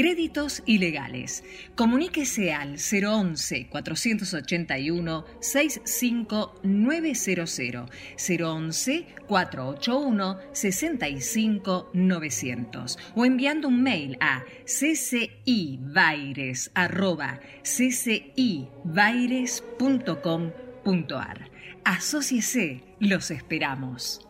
Créditos ilegales. Comuníquese al 011-481-65900, 011-481-65900 o enviando un mail a ccibaires.ccibaires.com.ar. Asociese, los esperamos.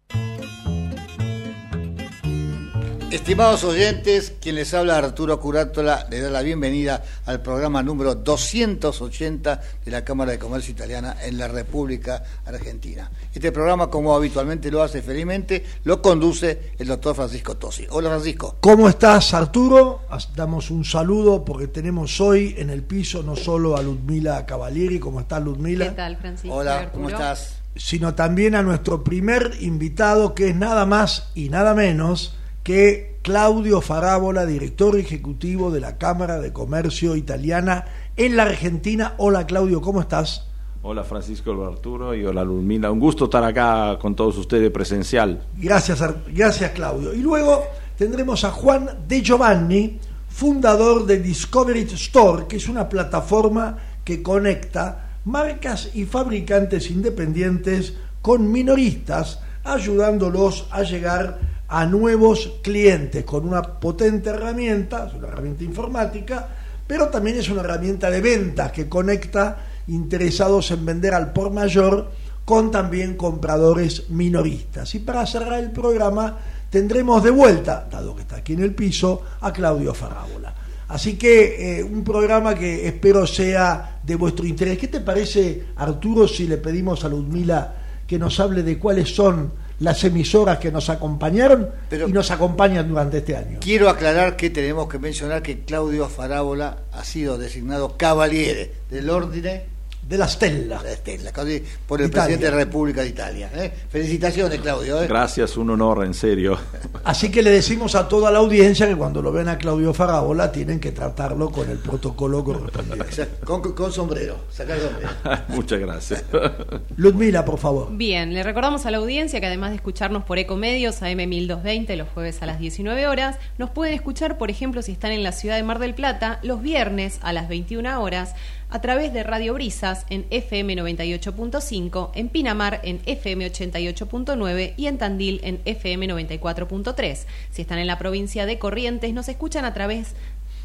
Estimados oyentes, quien les habla Arturo Curátola le da la bienvenida al programa número 280 de la Cámara de Comercio Italiana en la República Argentina. Este programa, como habitualmente lo hace felizmente, lo conduce el doctor Francisco Tosi. Hola Francisco. ¿Cómo estás Arturo? Damos un saludo porque tenemos hoy en el piso no solo a Ludmila Cavalieri, ¿cómo estás Ludmila? ¿Qué tal Francisco? Hola, ¿cómo estás? Sino también a nuestro primer invitado que es nada más y nada menos que Claudio Farábola, director ejecutivo de la Cámara de Comercio Italiana en la Argentina. Hola Claudio, ¿cómo estás? Hola Francisco Arturo y hola Lulmina. Un gusto estar acá con todos ustedes presencial. Gracias, gracias Claudio. Y luego tendremos a Juan De Giovanni, fundador de Discovery Store, que es una plataforma que conecta marcas y fabricantes independientes con minoristas, ayudándolos a llegar a nuevos clientes con una potente herramienta, es una herramienta informática, pero también es una herramienta de ventas que conecta interesados en vender al por mayor con también compradores minoristas. Y para cerrar el programa tendremos de vuelta, dado que está aquí en el piso, a Claudio Farábola. Así que eh, un programa que espero sea de vuestro interés. ¿Qué te parece, Arturo, si le pedimos a Ludmila que nos hable de cuáles son las emisoras que nos acompañaron y nos acompañan durante este año. Quiero aclarar que tenemos que mencionar que Claudio Farábola ha sido designado Cavaliere del Orden de la Stella. La Stella, por el presidente de la República de Italia. ¿eh? Felicitaciones, Claudio. ¿eh? Gracias, un honor, en serio. Así que le decimos a toda la audiencia que cuando lo ven a Claudio Farabola tienen que tratarlo con el protocolo correspondiente. con, sombrero, sacar sombrero. Muchas gracias. Ludmila, por favor. Bien, le recordamos a la audiencia que además de escucharnos por Ecomedios, AM1220, los jueves a las 19 horas, nos pueden escuchar, por ejemplo, si están en la ciudad de Mar del Plata, los viernes a las 21 horas a través de Radio Brisas en FM 98.5, en Pinamar en FM 88.9 y en Tandil en FM 94.3. Si están en la provincia de Corrientes, nos escuchan a través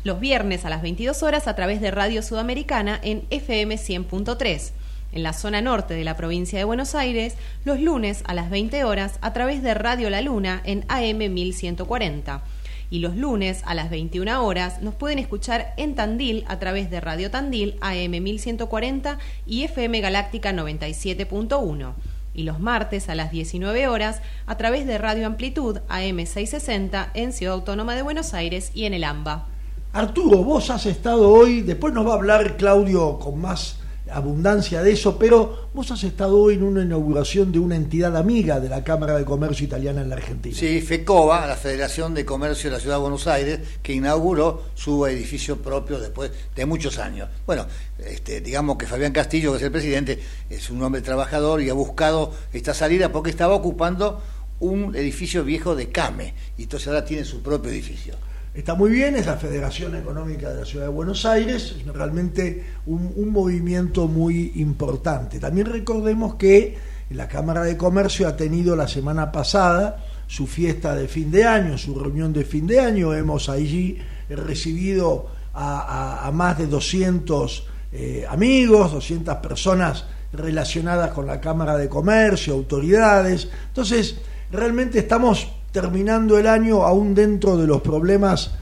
los viernes a las 22 horas a través de Radio Sudamericana en FM 100.3 en la zona norte de la provincia de Buenos Aires, los lunes a las 20 horas a través de Radio La Luna en AM 1140 y los lunes a las 21 horas nos pueden escuchar en Tandil a través de Radio Tandil AM 1140 y FM Galáctica 97.1 y los martes a las 19 horas a través de Radio Amplitud AM 660 en Ciudad Autónoma de Buenos Aires y en el AMBA. Arturo, vos has estado hoy, después nos va a hablar Claudio con más abundancia de eso, pero vos has estado hoy en una inauguración de una entidad amiga de la Cámara de Comercio Italiana en la Argentina. Sí, FECOBA, la Federación de Comercio de la Ciudad de Buenos Aires, que inauguró su edificio propio después de muchos años. Bueno, este, digamos que Fabián Castillo, que es el presidente, es un hombre trabajador y ha buscado esta salida porque estaba ocupando un edificio viejo de Came, y entonces ahora tiene su propio edificio. Está muy bien, es la Federación Económica de la Ciudad de Buenos Aires, es realmente un, movimiento muy importante. También recordemos que la Cámara de Comercio ha tenido la semana pasada su fiesta de fin de año, su reunión de fin de año. Hemos allí recibido a, más de 200 eh, amigos, 200 personas relacionadas con la Cámara de Comercio, autoridades. Entonces, realmente estamos terminando el año aún dentro de los problemas.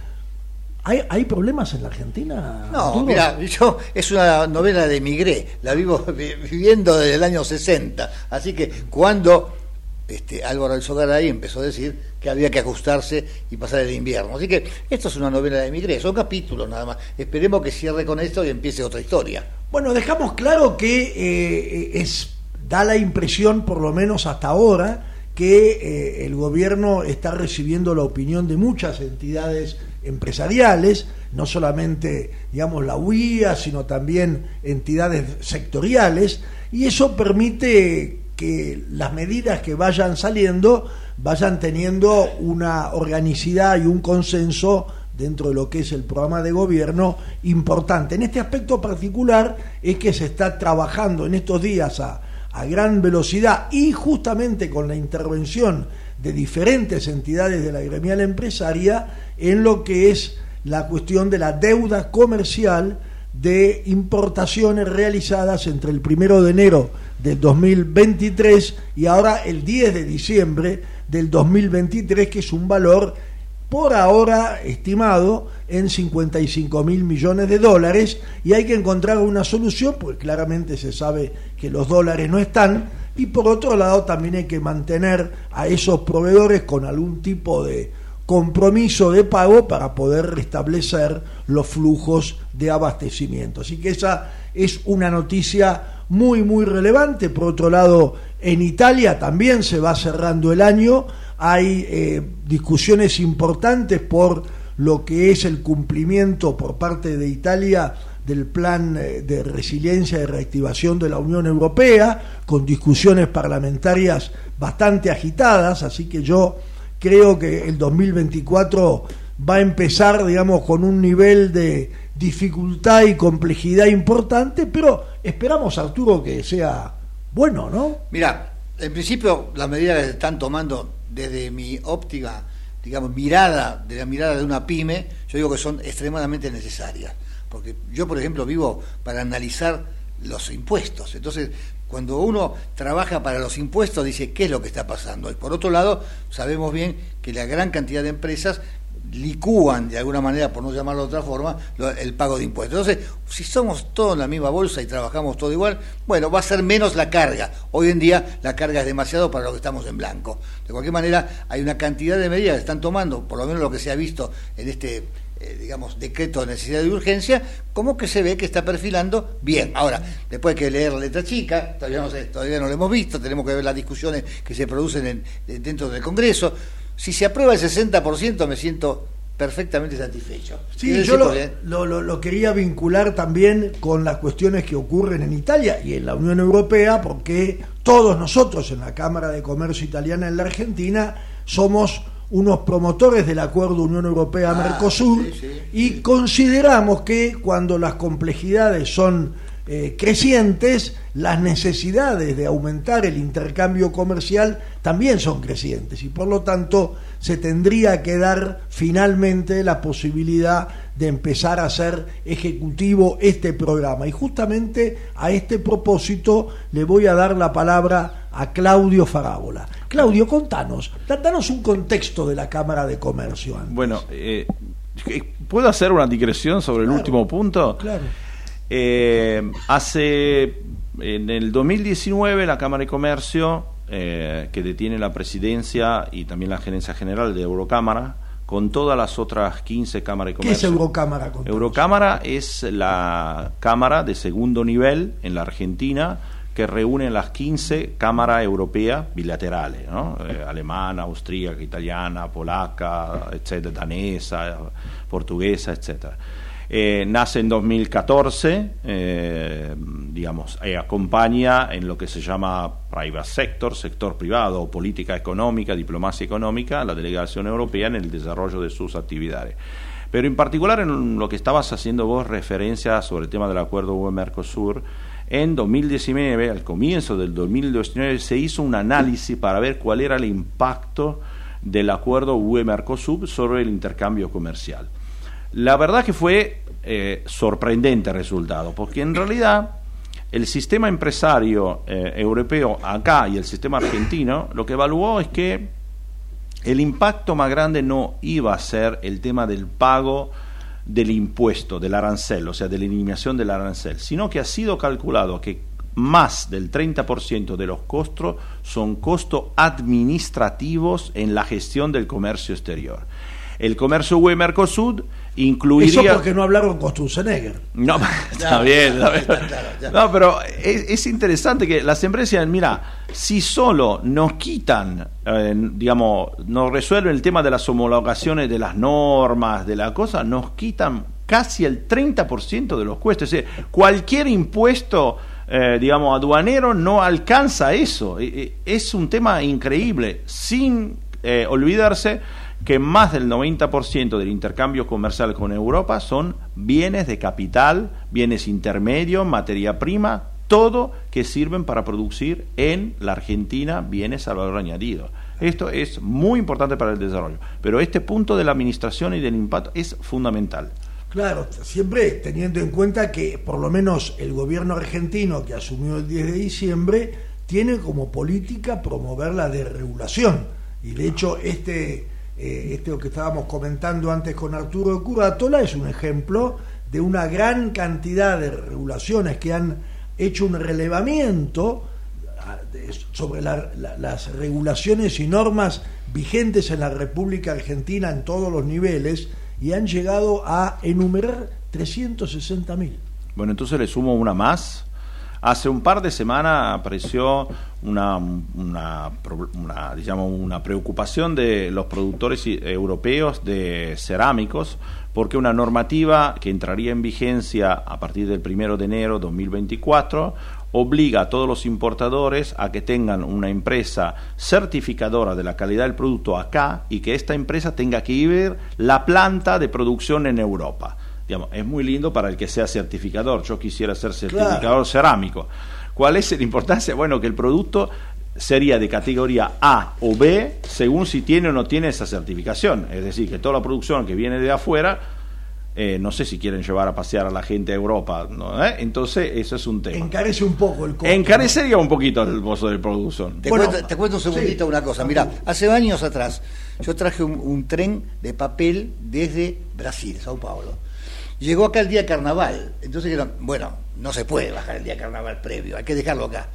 ¿Hay, ¿Hay problemas en la Argentina? No, mira, yo es una novela de Migré, la vivo viviendo desde el año 60, así que cuando este, Álvaro ahí empezó a decir que había que ajustarse y pasar el invierno. Así que esto es una novela de Migré, son capítulos nada más. Esperemos que cierre con esto y empiece otra historia. Bueno, dejamos claro que eh, es da la impresión, por lo menos hasta ahora, que eh, el gobierno está recibiendo la opinión de muchas entidades empresariales, no solamente, digamos, la UIA, sino también entidades sectoriales, y eso permite que las medidas que vayan saliendo vayan teniendo una organicidad y un consenso dentro de lo que es el programa de gobierno importante. En este aspecto particular es que se está trabajando en estos días a a gran velocidad y justamente con la intervención de diferentes entidades de la gremial empresaria en lo que es la cuestión de la deuda comercial de importaciones realizadas entre el primero de enero del 2023 y ahora el 10 de diciembre del 2023, que es un valor por ahora estimado en 55 mil millones de dólares y hay que encontrar una solución, porque claramente se sabe que los dólares no están, y por otro lado también hay que mantener a esos proveedores con algún tipo de compromiso de pago para poder restablecer los flujos de abastecimiento. Así que esa es una noticia muy, muy relevante. Por otro lado, en Italia también se va cerrando el año hay eh, discusiones importantes por lo que es el cumplimiento por parte de Italia del plan eh, de resiliencia y reactivación de la Unión Europea, con discusiones parlamentarias bastante agitadas, así que yo creo que el 2024 va a empezar, digamos, con un nivel de dificultad y complejidad importante, pero esperamos, Arturo, que sea bueno, ¿no? Mira, en principio las medidas que están tomando desde mi óptica, digamos, mirada, de la mirada de una pyme, yo digo que son extremadamente necesarias. Porque yo, por ejemplo, vivo para analizar los impuestos. Entonces, cuando uno trabaja para los impuestos, dice qué es lo que está pasando. Y por otro lado, sabemos bien que la gran cantidad de empresas licúan de alguna manera, por no llamarlo de otra forma, el pago de impuestos. Entonces, si somos todos en la misma bolsa y trabajamos todo igual, bueno, va a ser menos la carga. Hoy en día la carga es demasiado para lo que estamos en blanco. De cualquier manera, hay una cantidad de medidas que están tomando, por lo menos lo que se ha visto en este eh, digamos, decreto de necesidad de urgencia, como que se ve que está perfilando bien. Ahora, después hay que leer la letra chica, todavía no, todavía no lo hemos visto, tenemos que ver las discusiones que se producen en, dentro del Congreso. Si se aprueba el 60%, me siento perfectamente satisfecho. Sí, yo lo, lo, quería vincular también con las cuestiones que ocurren en Italia y en la Unión Europea, porque todos nosotros en la Cámara de Comercio Italiana en la Argentina somos unos promotores del acuerdo Unión Europea-Mercosur ah, y consideramos que cuando las complejidades son eh, crecientes, las necesidades de aumentar el intercambio comercial también son crecientes y por lo tanto se tendría que dar finalmente la posibilidad de empezar a ser ejecutivo este programa. Y justamente a este propósito le voy a dar la palabra a Claudio Farábola. Claudio, contanos, danos un contexto de la Cámara de Comercio. Bueno, eh, ¿puedo hacer una digresión sobre el último punto? Claro. Eh, hace, en el 2019, la Cámara de Comercio, eh, que detiene la presidencia y también la gerencia general de Eurocámara, con todas las otras 15 cámaras de ¿Qué es comercio. Eurocámara? Eurocámara es la cámara de segundo nivel en la Argentina que reúne las 15 cámaras europeas bilaterales. Eh, alemana, austríaca, italiana, polaca, etcétera, danesa, portuguesa, etcétera. Eh, nace en 2014, eh, digamos, eh, acompaña en lo que se llama private sector, sector privado, política económica, diplomacia económica, la delegación europea en el desarrollo de sus actividades. Pero en particular en lo que estabas haciendo vos referencia sobre el tema del acuerdo UE-Mercosur, en 2019, al comienzo del 2019, se hizo un análisis para ver cuál era el impacto del acuerdo UE-Mercosur sobre el intercambio comercial. La verdad que fue eh, sorprendente el resultado, porque en realidad el sistema empresario eh, europeo acá y el sistema argentino lo que evaluó es que el impacto más grande no iba a ser el tema del pago del impuesto, del arancel, o sea, de la eliminación del arancel, sino que ha sido calculado que más del 30% de los costos son costos administrativos en la gestión del comercio exterior. El comercio UE-Mercosur incluiría... Eso porque no hablaron con Sturzenegger. No, está bien, está bien. No, pero es, es interesante que las empresas digan, mira, si solo nos quitan, eh, digamos, nos resuelven el tema de las homologaciones de las normas, de la cosa, nos quitan casi el 30% de los costos. Es decir, cualquier impuesto, eh, digamos, aduanero no alcanza eso. Eh, eh, Es un tema increíble, sin eh, olvidarse que más del 90% del intercambio comercial con Europa son bienes de capital, bienes intermedios, materia prima, todo que sirven para producir en la Argentina bienes al valor añadido. Esto es muy importante para el desarrollo, pero este punto de la administración y del impacto es fundamental. Claro, siempre teniendo en cuenta que por lo menos el gobierno argentino que asumió el 10 de diciembre tiene como política promover la desregulación. Y de hecho este, eh, este que estábamos comentando antes con Arturo Curátola es un ejemplo de una gran cantidad de regulaciones que han hecho un relevamiento ah, sobre la- la- las regulaciones y normas vigentes en la República Argentina en todos los niveles y han llegado a enumerar 360 mil. Bueno, entonces le sumo una más. Hace un par de semanas apareció una, digamos, una preocupación de los productores europeos de cerámicos porque una normativa que entraría en vigencia a partir del 1 de enero 2024 obliga a todos los importadores a que tengan una empresa certificadora de la calidad del producto acá y que esta empresa tenga que ir la planta de producción en Europa. Digamos, es muy lindo para el que sea certificador. Yo quisiera ser certificador Claro. cerámico. ¿Cuál es la importancia? Bueno, que el producto sería de categoría A o B según si tiene o no tiene esa certificación. Es decir, que toda la producción que viene de afuera, eh, no sé si quieren llevar a pasear a la gente a Europa. ¿no? ¿Eh? Entonces, eso es un tema. Encarece un poco el costo. Encarecería un poquito el pozo de producción. Te, Bueno, cuento, te cuento un segundito sí. una cosa. Mira, hace años atrás yo traje un, un tren de papel desde Brasil, Sao Paulo. Llegó acá el día de carnaval. Entonces dijeron, bueno, no se puede bajar el día de carnaval previo, hay que dejarlo acá.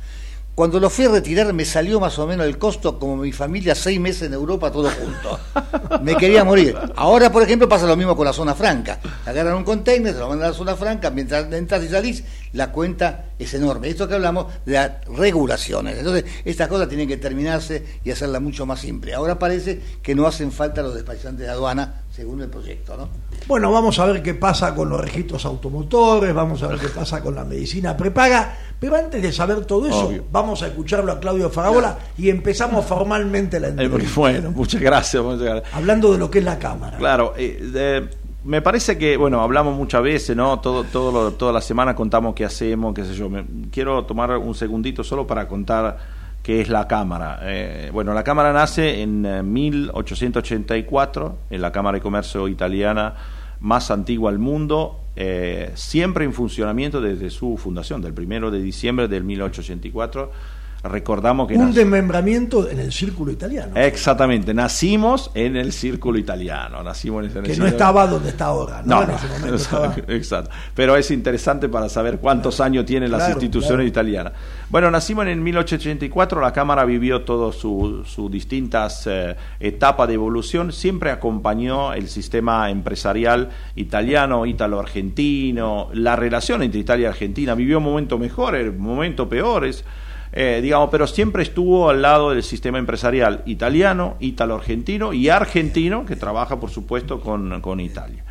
Cuando lo fui a retirar me salió más o menos el costo como mi familia seis meses en Europa todo junto. Me quería morir. Ahora, por ejemplo, pasa lo mismo con la zona franca. Agarran un container, se lo mandan a la zona franca, mientras entras y salís, la cuenta es enorme. Esto que hablamos de las regulaciones. Entonces, estas cosas tienen que terminarse y hacerla mucho más simple. Ahora parece que no hacen falta los despachantes de aduana, según el proyecto, ¿no? Bueno, vamos a ver qué pasa con los registros automotores, vamos a ver qué pasa con la medicina prepaga, pero antes de saber todo eso, Obvio. vamos a escucharlo a Claudio Farabola y empezamos formalmente la Eh, entrevista. bueno, muchas gracias. muchas gracias. Hablando de lo que es la Cámara. Claro, eh, de- me parece que, bueno, hablamos muchas veces, ¿no? Todo, todo lo- toda la semana contamos qué hacemos, qué sé yo. Me- quiero tomar un segundito solo para contar qué es la Cámara. Eh, bueno, la Cámara nace en eh, 1884, en la Cámara de Comercio italiana más antigua del mundo, eh, siempre en funcionamiento desde su fundación, del primero de diciembre del 1884 recordamos que... Un desmembramiento en el círculo italiano. Exactamente, nacimos en el círculo italiano, nacimos en Que no estaba donde está ahora, ¿no? en ese momento estaba... exacto. Pero es interesante para saber cuántos años tienen las instituciones italianas. Bueno, nacimos en 1884, la Cámara vivió todas sus su distintas eh, etapas de evolución, siempre acompañó el sistema empresarial italiano, ítalo-argentino, la relación entre Italia y Argentina, vivió momentos mejores, momentos peores. Eh, digamos, pero siempre estuvo al lado del sistema empresarial italiano, ítalo-argentino y argentino, que trabaja, por supuesto, con, con Italia.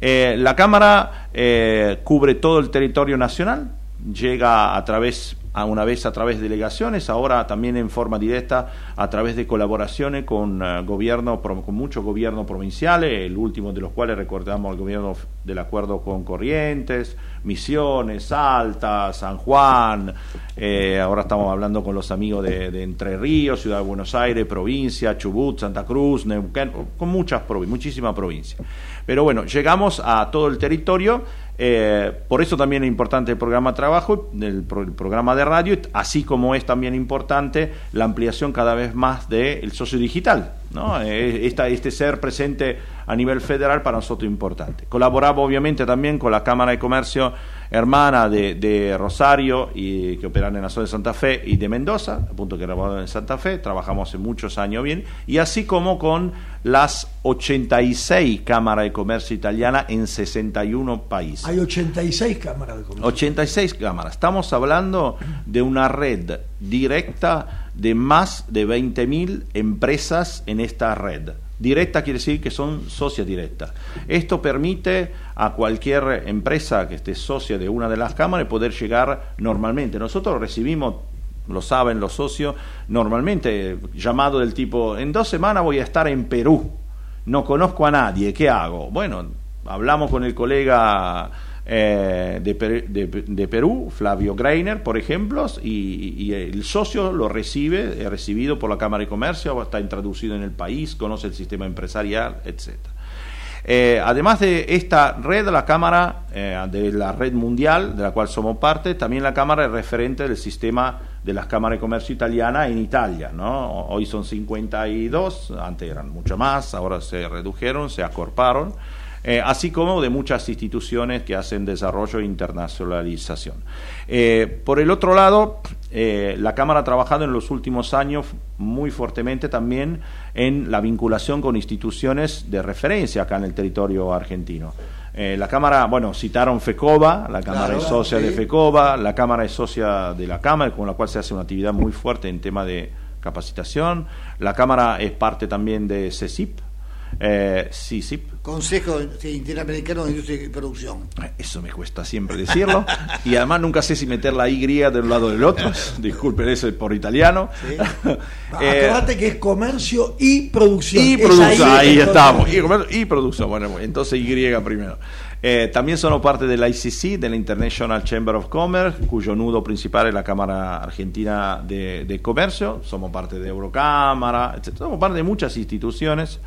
Eh, la Cámara eh, cubre todo el territorio nacional, llega a través a una vez a través de delegaciones, ahora también en forma directa a través de colaboraciones con uh, gobierno, con muchos gobiernos provinciales, el último de los cuales recordamos el gobierno del acuerdo con Corrientes, Misiones, Salta, San Juan, eh, ahora estamos hablando con los amigos de, de, Entre Ríos, Ciudad de Buenos Aires, provincia, Chubut, Santa Cruz, Neuquén, con muchas provincias, muchísimas provincias. Pero bueno, llegamos a todo el territorio eh, por eso también es importante el programa de trabajo, el, programa de radio, así como es también importante la ampliación cada vez más del socio digital. ¿no? Este ser presente a nivel federal para nosotros es importante. Colaboramos obviamente también con la Cámara de Comercio hermana de, de, Rosario y que operan en la zona de Santa Fe y de Mendoza, a punto que trabajamos en Santa Fe, trabajamos hace muchos años bien, y así como con las 86 cámaras de comercio italiana en 61 países. Hay 86 cámaras de comercio. 86 cámaras. Estamos hablando de una red directa de más de 20.000 empresas en esta red. Directa quiere decir que son socias directas. Esto permite a cualquier empresa que esté socia de una de las cámaras poder llegar normalmente. Nosotros recibimos, lo saben los socios, normalmente llamado del tipo, en dos semanas voy a estar en Perú, no conozco a nadie, ¿qué hago? Bueno, hablamos con el colega eh, de, de, Perú, Flavio Greiner, por ejemplo, y, y, el socio lo recibe, es recibido por la Cámara de Comercio, está introducido en el país, conoce el sistema empresarial, etc. Eh, además de esta red, la Cámara, eh, de la red mundial, de la cual somos parte, también la Cámara es referente del sistema de las cámaras de comercio italiana en Italia. ¿no? Hoy son 52, antes eran mucho más, ahora se redujeron, se acorparon eh, así como de muchas instituciones que hacen desarrollo e internacionalización. Eh, por el otro lado, eh, la Cámara ha trabajado en los últimos años muy fuertemente también en la vinculación con instituciones de referencia acá en el territorio argentino. Eh, la Cámara, bueno, citaron FECOBA, la Cámara claro, es socia sí. de FECOBA, la Cámara es socia de la Cámara, con la cual se hace una actividad muy fuerte en tema de capacitación. La Cámara es parte también de CECIP, eh, CICIP. Consejo Interamericano de Industria y Producción. Eso me cuesta siempre decirlo. y además nunca sé si meter la Y de un lado del otro. Disculpen eso por italiano. ¿Sí? eh, Acordate que es comercio y producción. Y producción, ahí, ahí estamos. Y, y, producción. Bueno, entonces Y primero. Eh, también somos parte de la ICC, de la International Chamber of Commerce, cuyo nudo principal es la Cámara Argentina de, de Comercio. Somos parte de Eurocámara, etc. Somos parte de muchas instituciones.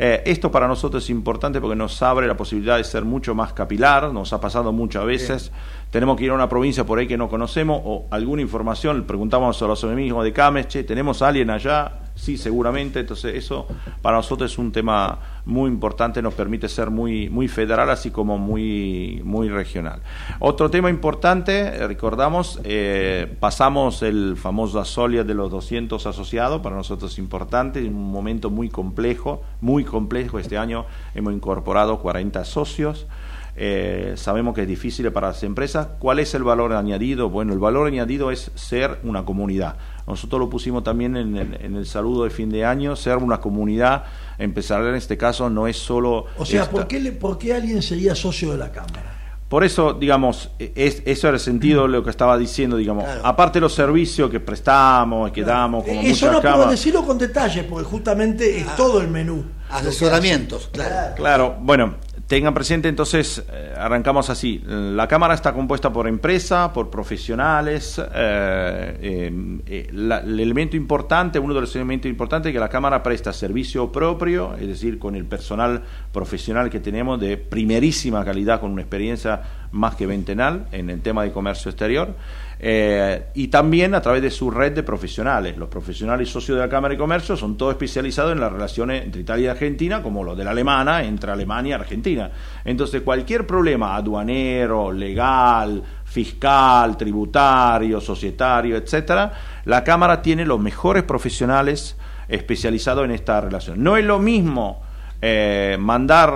Eh, esto para nosotros es importante porque nos abre la posibilidad de ser mucho más capilar, nos ha pasado muchas veces, tenemos que ir a una provincia por ahí que no conocemos o alguna información, preguntamos a los amigos de Cames, che, tenemos a alguien allá, sí, seguramente, entonces eso para nosotros es un tema muy importante, nos permite ser muy, muy federal así como muy, muy regional. Otro tema importante, recordamos, eh, pasamos el famoso Asolia de los 200 asociados, para nosotros es importante, un momento muy complejo, muy complejo, este año hemos incorporado 40 socios, eh, sabemos que es difícil para las empresas. ¿Cuál es el valor añadido? Bueno, el valor añadido es ser una comunidad. Nosotros lo pusimos también en el, en el saludo de fin de año, ser una comunidad empresarial en este caso no es solo... O sea, esta... ¿por, qué le, ¿por qué alguien sería socio de la Cámara? Por eso, digamos, es, eso era el sentido de lo que estaba diciendo, digamos, claro. aparte de los servicios que prestamos, que claro. damos, como Eso no camas, puedo decirlo con detalle, porque justamente es ah, todo el menú. Asesoramientos, claro. Claro, bueno, Tengan presente entonces, eh, arrancamos así, la Cámara está compuesta por empresa, por profesionales, eh, eh, la, el elemento importante, uno de los elementos importantes es que la Cámara presta servicio propio, es decir, con el personal profesional que tenemos de primerísima calidad, con una experiencia más que ventenal en el tema de comercio exterior. Eh, y también a través de su red de profesionales. Los profesionales socios de la Cámara de Comercio son todos especializados en las relaciones entre Italia y Argentina, como lo de la alemana entre Alemania y Argentina. Entonces, cualquier problema aduanero, legal, fiscal, tributario, societario, etcétera, la Cámara tiene los mejores profesionales especializados en esta relación. No es lo mismo eh, mandar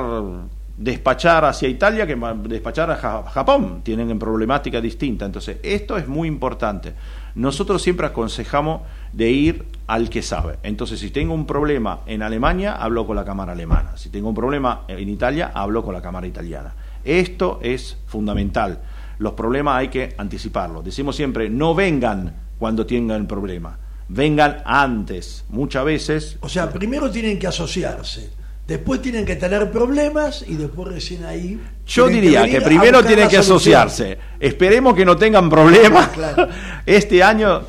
despachar hacia Italia que despachar a Japón. Tienen problemática distinta. Entonces, esto es muy importante. Nosotros siempre aconsejamos de ir al que sabe. Entonces, si tengo un problema en Alemania, hablo con la Cámara Alemana. Si tengo un problema en Italia, hablo con la Cámara Italiana. Esto es fundamental. Los problemas hay que anticiparlos. Decimos siempre, no vengan cuando tengan el problema. Vengan antes. Muchas veces... O sea, primero tienen que asociarse Después tienen que tener problemas y después recién ahí. Yo diría que, primero tienen que asociarse. Esperemos que no tengan problemas. Este año,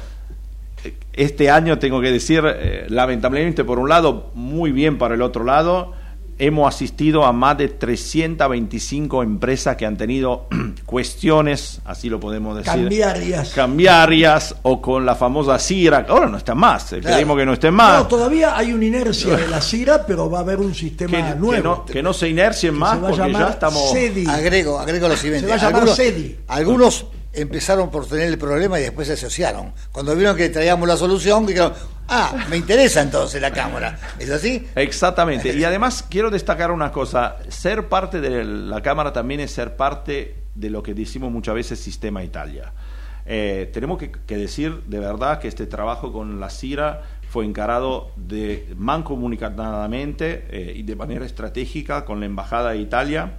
este año tengo que decir, eh, lamentablemente por un lado, muy bien para el otro lado hemos asistido a más de 325 empresas que han tenido cuestiones, así lo podemos decir. Cambiarias. Cambiarias o con la famosa CIRA. Ahora no están más, esperemos que no estén más. No, todavía hay una inercia de la CIRA, pero va a haber un sistema nuevo. Que no, se inercien más porque ya estamos... Agrego, agrego lo siguiente. Se va a llamar algunos, CEDI. Algunos empezaron por tener el problema y después se asociaron. Cuando vieron que traíamos la solución, dijeron, ah, me interesa entonces la Cámara. ¿Es así? Exactamente. Y además quiero destacar una cosa, ser parte de la Cámara también es ser parte de lo que decimos muchas veces Sistema Italia. Eh, tenemos que, decir de verdad que este trabajo con la CIRA fue encarado de mancomunicadamente eh, y de manera estratégica con la Embajada de Italia,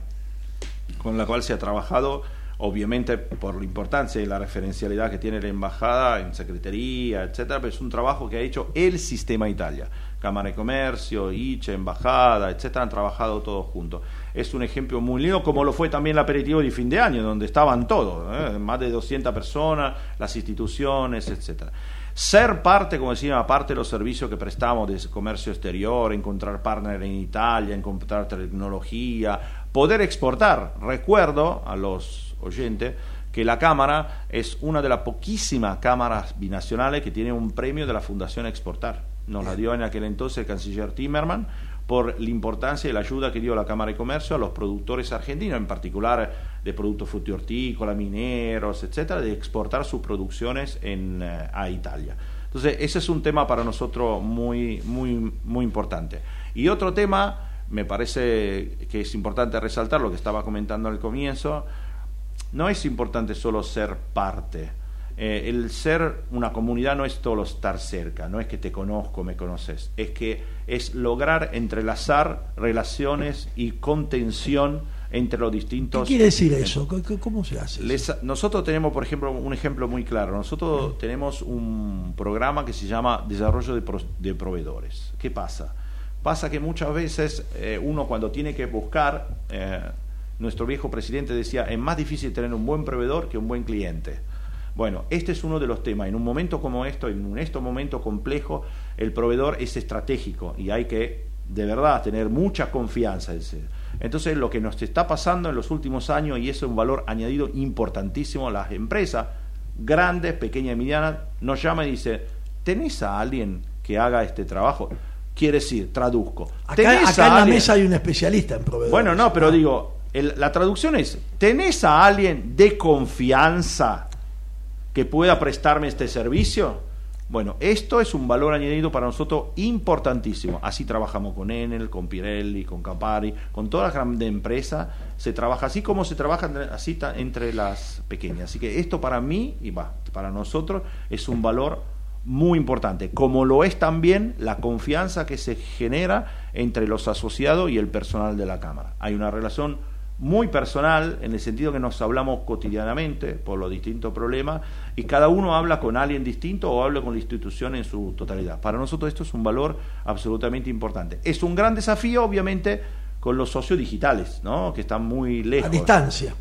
con la cual se ha trabajado obviamente por la importancia y la referencialidad que tiene la embajada en secretaría, etcétera, pero es un trabajo que ha hecho el sistema Italia. Cámara de Comercio, ICE, Embajada, etcétera, han trabajado todos juntos. Es un ejemplo muy lindo, como lo fue también el aperitivo de fin de año, donde estaban todos, ¿eh? más de 200 personas, las instituciones, etcétera. Ser parte, como decía, aparte de los servicios que prestamos de comercio exterior, encontrar partner en Italia, encontrar tecnología, poder exportar. Recuerdo a los oyente, que la Cámara es una de las poquísimas cámaras binacionales que tiene un premio de la Fundación Exportar. Nos la dio en aquel entonces el canciller Timerman por la importancia y la ayuda que dio la Cámara de Comercio a los productores argentinos, en particular de productos frutihortícolas, mineros, etcétera, de exportar sus producciones en, eh, a Italia. Entonces, ese es un tema para nosotros muy, muy, muy importante. Y otro tema, me parece que es importante resaltar lo que estaba comentando al comienzo, no es importante solo ser parte. Eh, el ser una comunidad no es solo estar cerca, no es que te conozco, me conoces, es que es lograr entrelazar relaciones y contención entre los distintos. ¿Qué quiere decir eso? ¿Cómo se hace? nosotros tenemos, por ejemplo, un ejemplo muy claro. Nosotros tenemos un programa que se llama Desarrollo de, Proveedores. ¿Qué pasa? Pasa que muchas veces eh, uno cuando tiene que buscar eh, nuestro viejo presidente decía, es más difícil tener un buen proveedor que un buen cliente. Bueno, este es uno de los temas. En un momento como esto, en este momento complejo, el proveedor es estratégico y hay que, de verdad, tener mucha confianza. en Entonces, lo que nos está pasando en los últimos años, y eso es un valor añadido importantísimo, las empresas, grandes, pequeñas y medianas, nos llaman y dicen, ¿tenés a alguien que haga este trabajo? Quiere decir, traduzco. Acá, en la mesa hay un especialista en proveedores. Bueno, no, pero digo, la traducción es, ¿tenés a alguien de confianza que pueda prestarme este servicio? Bueno, esto es un valor añadido para nosotros importantísimo. Así trabajamos con Enel, con Pirelli, con Campari, con todas las grandes empresas. Se trabaja así como se trabaja así entre las pequeñas. Así que esto para mí y para nosotros es un valor muy importante, como lo es también la confianza que se genera entre los asociados y el personal de la Cámara. Hay una relación muy personal, en el sentido que nos hablamos cotidianamente por los distintos problemas y cada uno habla con alguien distinto o habla con la institución en su totalidad. Para nosotros esto es un valor absolutamente importante. Es un gran desafío, obviamente, con los socios digitales, ¿no? que están muy lejos. A distancia.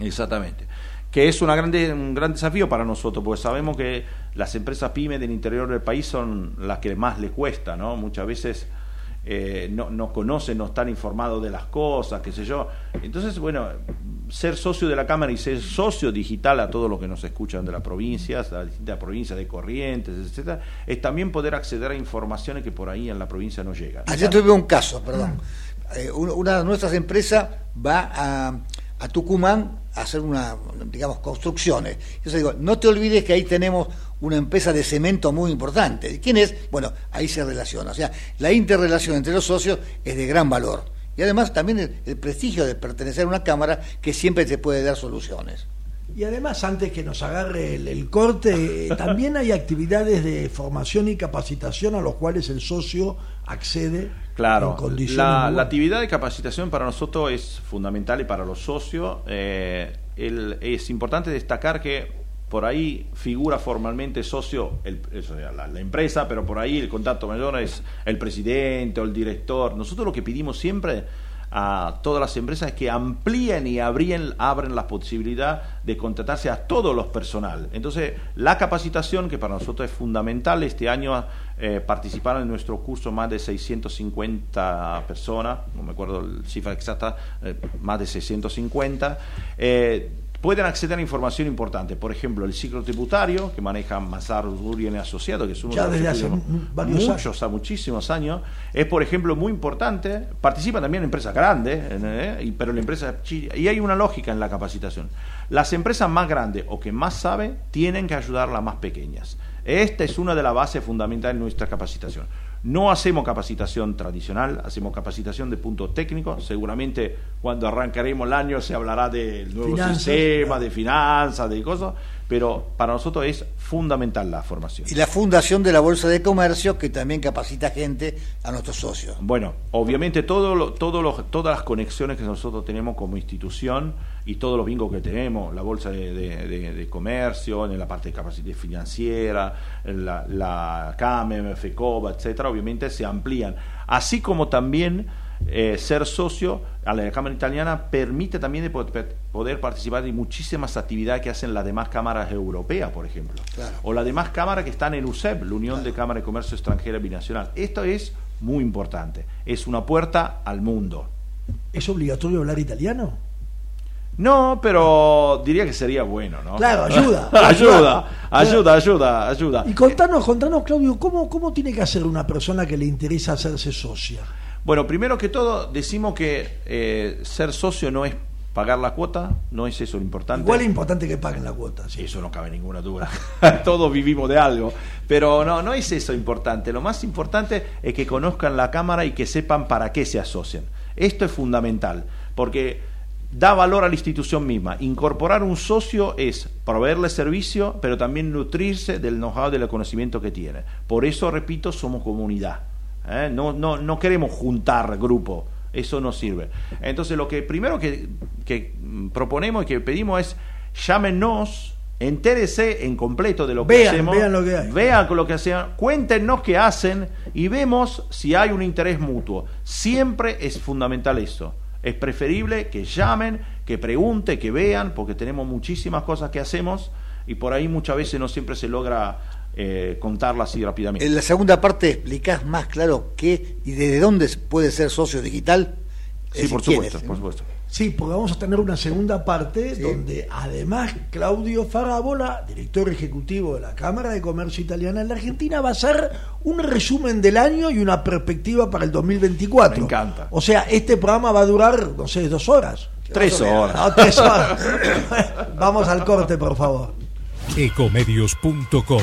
Exactamente. Que es una grande, un gran desafío para nosotros, porque sabemos que las empresas pymes del interior del país son las que más les cuesta, ¿no? Muchas veces eh, no, no conocen, no están informados de las cosas, qué sé yo. Entonces, bueno, ser socio de la Cámara y ser socio digital a todos los que nos escuchan de las provincias, de las distintas provincias de Corrientes, etcétera, es también poder acceder a informaciones que por ahí en la provincia no llegan. Ayer tuve un caso, perdón. Eh, una de nuestras empresas va a, a Tucumán hacer una, digamos, construcciones. Yo digo, no te olvides que ahí tenemos una empresa de cemento muy importante. ¿Quién es? Bueno, ahí se relaciona. O sea, la interrelación entre los socios es de gran valor. Y además también el, prestigio de pertenecer a una cámara que siempre te puede dar soluciones. Y además, antes que nos agarre el, corte, también hay actividades de formación y capacitación a los cuales el socio accede claro. La, la actividad de capacitación para nosotros es fundamental y para los socios. Eh, es importante destacar que por ahí figura formalmente socio el, la, empresa, pero por ahí el contacto mayor es el presidente o el director. Nosotros lo que pedimos siempre a todas las empresas es que amplíen y abren, abren la posibilidad de contratarse a todos los personal. Entonces, la capacitación, que para nosotros es fundamental, este año eh, participaron en nuestro curso más de 650 personas, no me acuerdo la cifra exacta, eh, más de 650. Eh, pueden acceder a información importante. Por ejemplo, el ciclo tributario que maneja Mazar Urien Asociado, que es uno de los muchos, a muchísimos años, es por ejemplo muy importante. Participan también empresas grandes, ¿eh? pero la empresa y hay una lógica en la capacitación. Las empresas más grandes o que más saben tienen que ayudar a las más pequeñas. Esta es una de las bases fundamentales de nuestra capacitación. No hacemos capacitación tradicional, hacemos capacitación de punto técnico. Seguramente cuando arrancaremos el año se hablará del nuevo sistema, de finanzas, de cosas, pero para nosotros es fundamental la formación. Y la fundación de la Bolsa de Comercio que también capacita gente a nuestros socios. Bueno, obviamente todo todo todas las conexiones que nosotros tenemos como institución y todos los vínculos que tenemos, la Bolsa de, Comercio, en la parte de capacidad financiera, la, la CAMEM, FECOBA, etcétera, obviamente se amplían. Así como también eh, ser socio a la Cámara Italiana permite también de poder participar en muchísimas actividades que hacen las demás cámaras europeas, por ejemplo. O las demás cámaras que están en USEP, la Unión de Cámaras de Comercio Extranjera Binacional. Esto es muy importante. Es una puerta al mundo. ¿Es obligatorio hablar italiano? No, pero diría que sería bueno, ¿no? Claro, ayuda. ayuda, ayuda, ayuda, ayuda. Y contanos, contanos, Claudio, ¿cómo, ¿cómo tiene que hacer una persona que le interesa hacerse socia? Bueno, primero que todo, decimos que eh, ser socio no es pagar la cuota, no es eso lo importante. Igual es importante que paguen la cuota. Sí. Eso no cabe ninguna duda. Todos vivimos de algo. Pero no, no es eso importante. Lo más importante es que conozcan la Cámara y que sepan para qué se asocian. Esto es fundamental, porque da valor a la institución misma. Incorporar un socio es proveerle servicio, pero también nutrirse del know-how, del conocimiento que tiene. Por eso, repito, somos comunidad. ¿Eh? No, no, no queremos juntar grupo, eso no sirve. Entonces, lo que primero que, proponemos y que pedimos es llámenos, entérese en completo de lo que hacemos, vean lo que hay. vean lo que hacen, cuéntenos qué hacen y vemos si hay un interés mutuo. Siempre es fundamental eso. Es preferible que llamen, que pregunten, que vean, porque tenemos muchísimas cosas que hacemos y por ahí muchas veces no siempre se logra eh, contarla así rápidamente. En la segunda parte explicás más claro qué y desde dónde puede ser socio digital. Sí, por supuesto, por supuesto. Sí, porque vamos a tener una segunda parte donde además Claudio Farabola, director ejecutivo de la Cámara de Comercio Italiana en la Argentina, va a hacer un resumen del año y una perspectiva para el 2024. Me encanta. O sea, este programa va a durar, no sé, dos horas. Tres horas. No, tres horas. vamos al corte, por favor. Ecomedios.com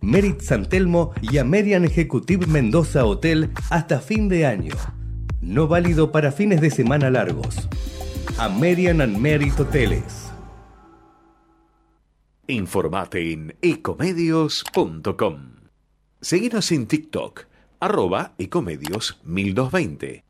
Merit San Telmo y American Executive Mendoza Hotel hasta fin de año. No válido para fines de semana largos. American and Merit Hoteles. Informate en ecomedios.com. Seguinos en TikTok, arroba ecomedios 1220.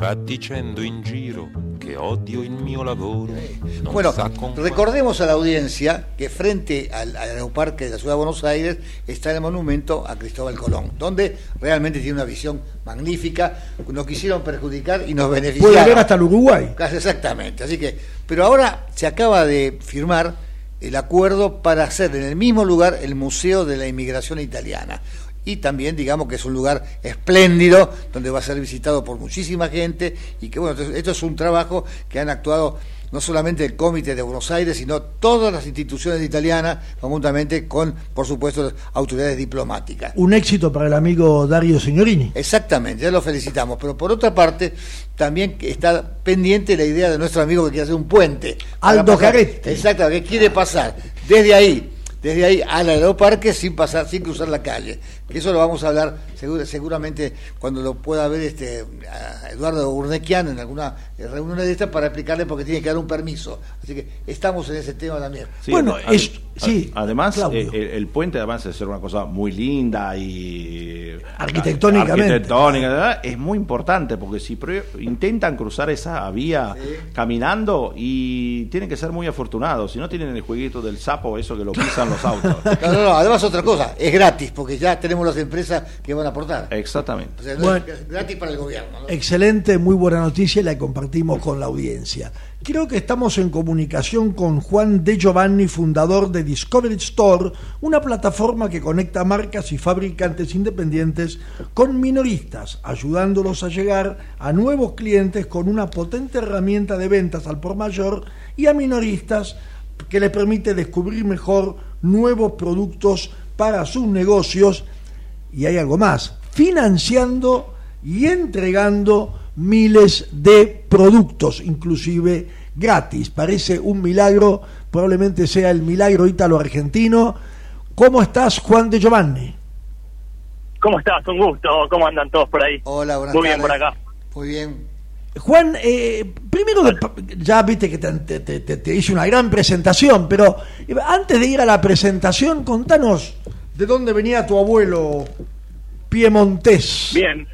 Va dicendo in giro che odio il mio lavoro. non Bueno, recordemos a la audiencia que frente al, al aeroparque de la ciudad de Buenos Aires está el monumento a Cristóbal Colón, donde realmente tiene una visión magnífica, nos quisieron perjudicar y nos beneficiaron. Puede ver hasta el Uruguay. Casi exactamente. Así que, pero ahora se acaba de firmar el acuerdo para hacer en el mismo lugar el Museo de la Inmigración Italiana. Y también, digamos que es un lugar espléndido, donde va a ser visitado por muchísima gente. Y que, bueno, esto es un trabajo que han actuado no solamente el Comité de Buenos Aires, sino todas las instituciones italianas, conjuntamente con, por supuesto, las autoridades diplomáticas. Un éxito para el amigo Dario Signorini. Exactamente, ya lo felicitamos. Pero por otra parte, también está pendiente la idea de nuestro amigo que quiere hacer un puente. Aldo Caretti. Exacto, que quiere pasar desde ahí, desde ahí al aeroparque sin pasar, sin cruzar la calle. Que eso lo vamos a hablar segura- seguramente cuando lo pueda ver este a Eduardo Urnequian en alguna eh, reunión de estas para explicarle porque tiene que dar un permiso. Así que estamos en ese tema también. Sí, Bueno, es- sí, además eh, el, el puente además de ser una cosa muy linda y Arquitectónicamente. arquitectónica, ¿verdad? es muy importante porque si pre- intentan cruzar esa vía caminando y tienen que ser muy afortunados, si no tienen el jueguito del sapo, eso que lo pisan los autos. No, no, no, además otra cosa, es gratis porque ya tenemos las empresas que van a aportar. Exactamente. O sea, no Bueno. es gratis para el gobierno. ¿no? Excelente, muy buena noticia y la compartimos con la audiencia. Creo que estamos en comunicación con Juan De Giovanni, fundador de Discovery Store, una plataforma que conecta marcas y fabricantes independientes con minoristas, ayudándolos a llegar a nuevos clientes con una potente herramienta de ventas al por mayor y a minoristas que les permite descubrir mejor nuevos productos para sus negocios y hay algo más, financiando y entregando miles de productos, inclusive gratis. Parece un milagro, probablemente sea el milagro ítalo-argentino. ¿Cómo estás, Juan de Giovanni? ¿Cómo estás? Un gusto. ¿Cómo andan todos por ahí? Hola, buenas Muy bien por acá. Muy bien. Juan, eh, primero, de- ya viste que te, te- te- te- te hice una gran presentación, pero eh, antes de ir a la presentación, contanos de dónde venía tu abuelo piemontés. Bien.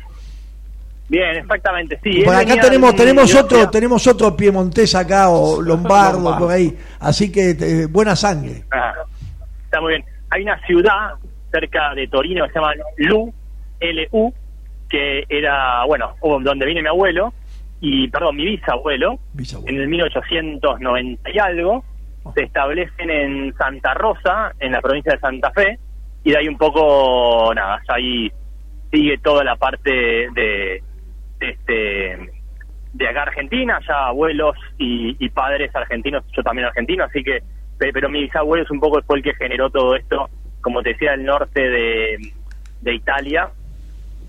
Bien, exactamente. Sí, Por acá tenemos de- tenemos de- otro tenemos otro piemontés acá o lombardo, por ahí, así que eh, buena sangre. Ah, está muy bien. Hay una ciudad cerca de Torino que se llama Lu, L-U, que era, bueno, donde viene mi abuelo, y, perdón, mi bisabuelo, Bisabuelo. en el 1890 y algo, se establecen en Santa Rosa, en la provincia de Santa Fe, y de ahí un poco, nada, ahí sigue toda la parte de, de este de acá Argentina, ya abuelos y, y padres argentinos, yo también argentino, así que, pe- pero mi bisabuelo es un poco fue el que generó todo esto, como te decía, el norte de, de Italia,